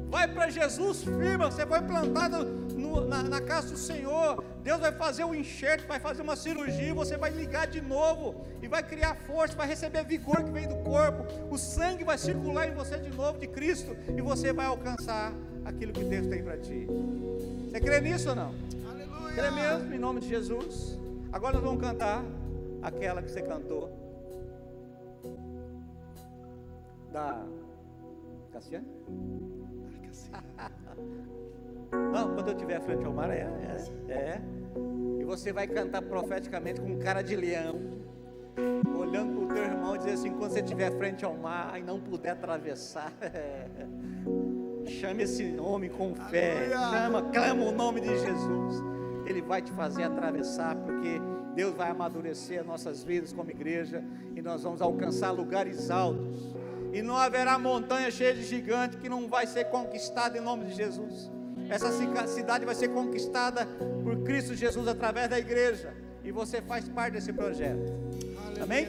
Vai para Jesus firma. Você foi plantado no, na, na, casa do Senhor. Deus vai fazer um enxerto, vai fazer uma cirurgia. Você vai ligar de novo e vai criar força, vai receber vigor que vem do corpo. O sangue vai circular em você de novo de Cristo e você vai alcançar aquilo que Deus tem para ti. Você crê nisso ou não? Aleluia. Crê mesmo em nome de Jesus. Agora nós vamos cantar aquela que você cantou da Cassiane. Não, quando eu estiver frente ao mar, é, é, é. E você vai cantar profeticamente com cara de leão, olhando para o teu irmão e dizer assim: quando você estiver frente ao mar e não puder atravessar, chame esse nome com fé, chama, clama o nome de Jesus. Ele vai te fazer atravessar, porque Deus vai amadurecer as nossas vidas como igreja e nós vamos alcançar lugares altos e não haverá montanha cheia de gigante que não vai ser conquistada em nome de Jesus. Essa cidade vai ser conquistada por Cristo Jesus através da igreja. E você faz parte desse projeto. Aleluia, Amém?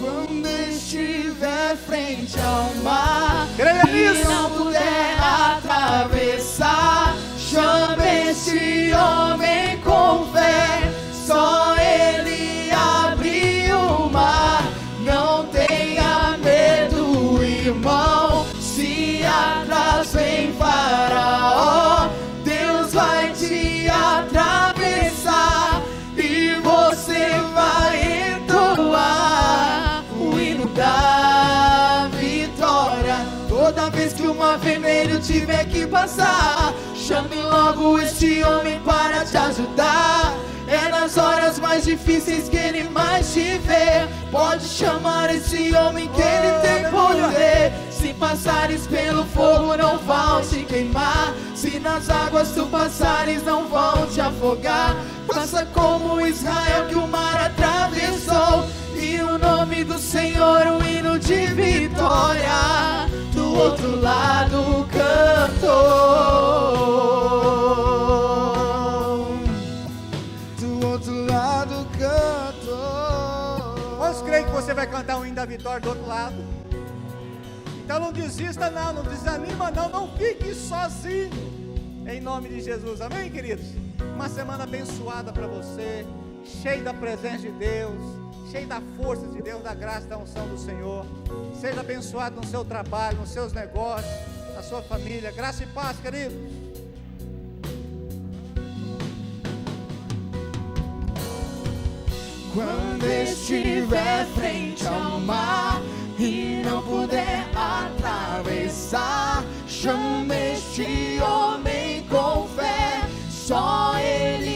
Quando estiver frente ao mar e não puder atravessar, chame esse homem chame logo este homem para te ajudar. É nas horas mais difíceis que ele mais tiver. Pode chamar esse homem que ele tem poder. Se passares pelo fogo, não vão te queimar. Se nas águas tu passares, não vão te afogar. Faça como Israel que o mar atravessou. E o nome do Senhor, um hino de vitória. Outro lado cantou. Do outro lado cantou. Quantos creem que você vai cantar o hino da vitória do outro lado? Então não desista não, não desanima não, não fique sozinho. Em nome de Jesus, amém, queridos? Uma semana abençoada para você, cheio da presença de Deus, cheio da força de Deus, da graça, da unção do Senhor. Seja abençoado no seu trabalho, nos seus negócios, na sua família. Graça e paz, querido. Quando estiver frente ao mar e não puder atravessar, chame este homem com fé, só ele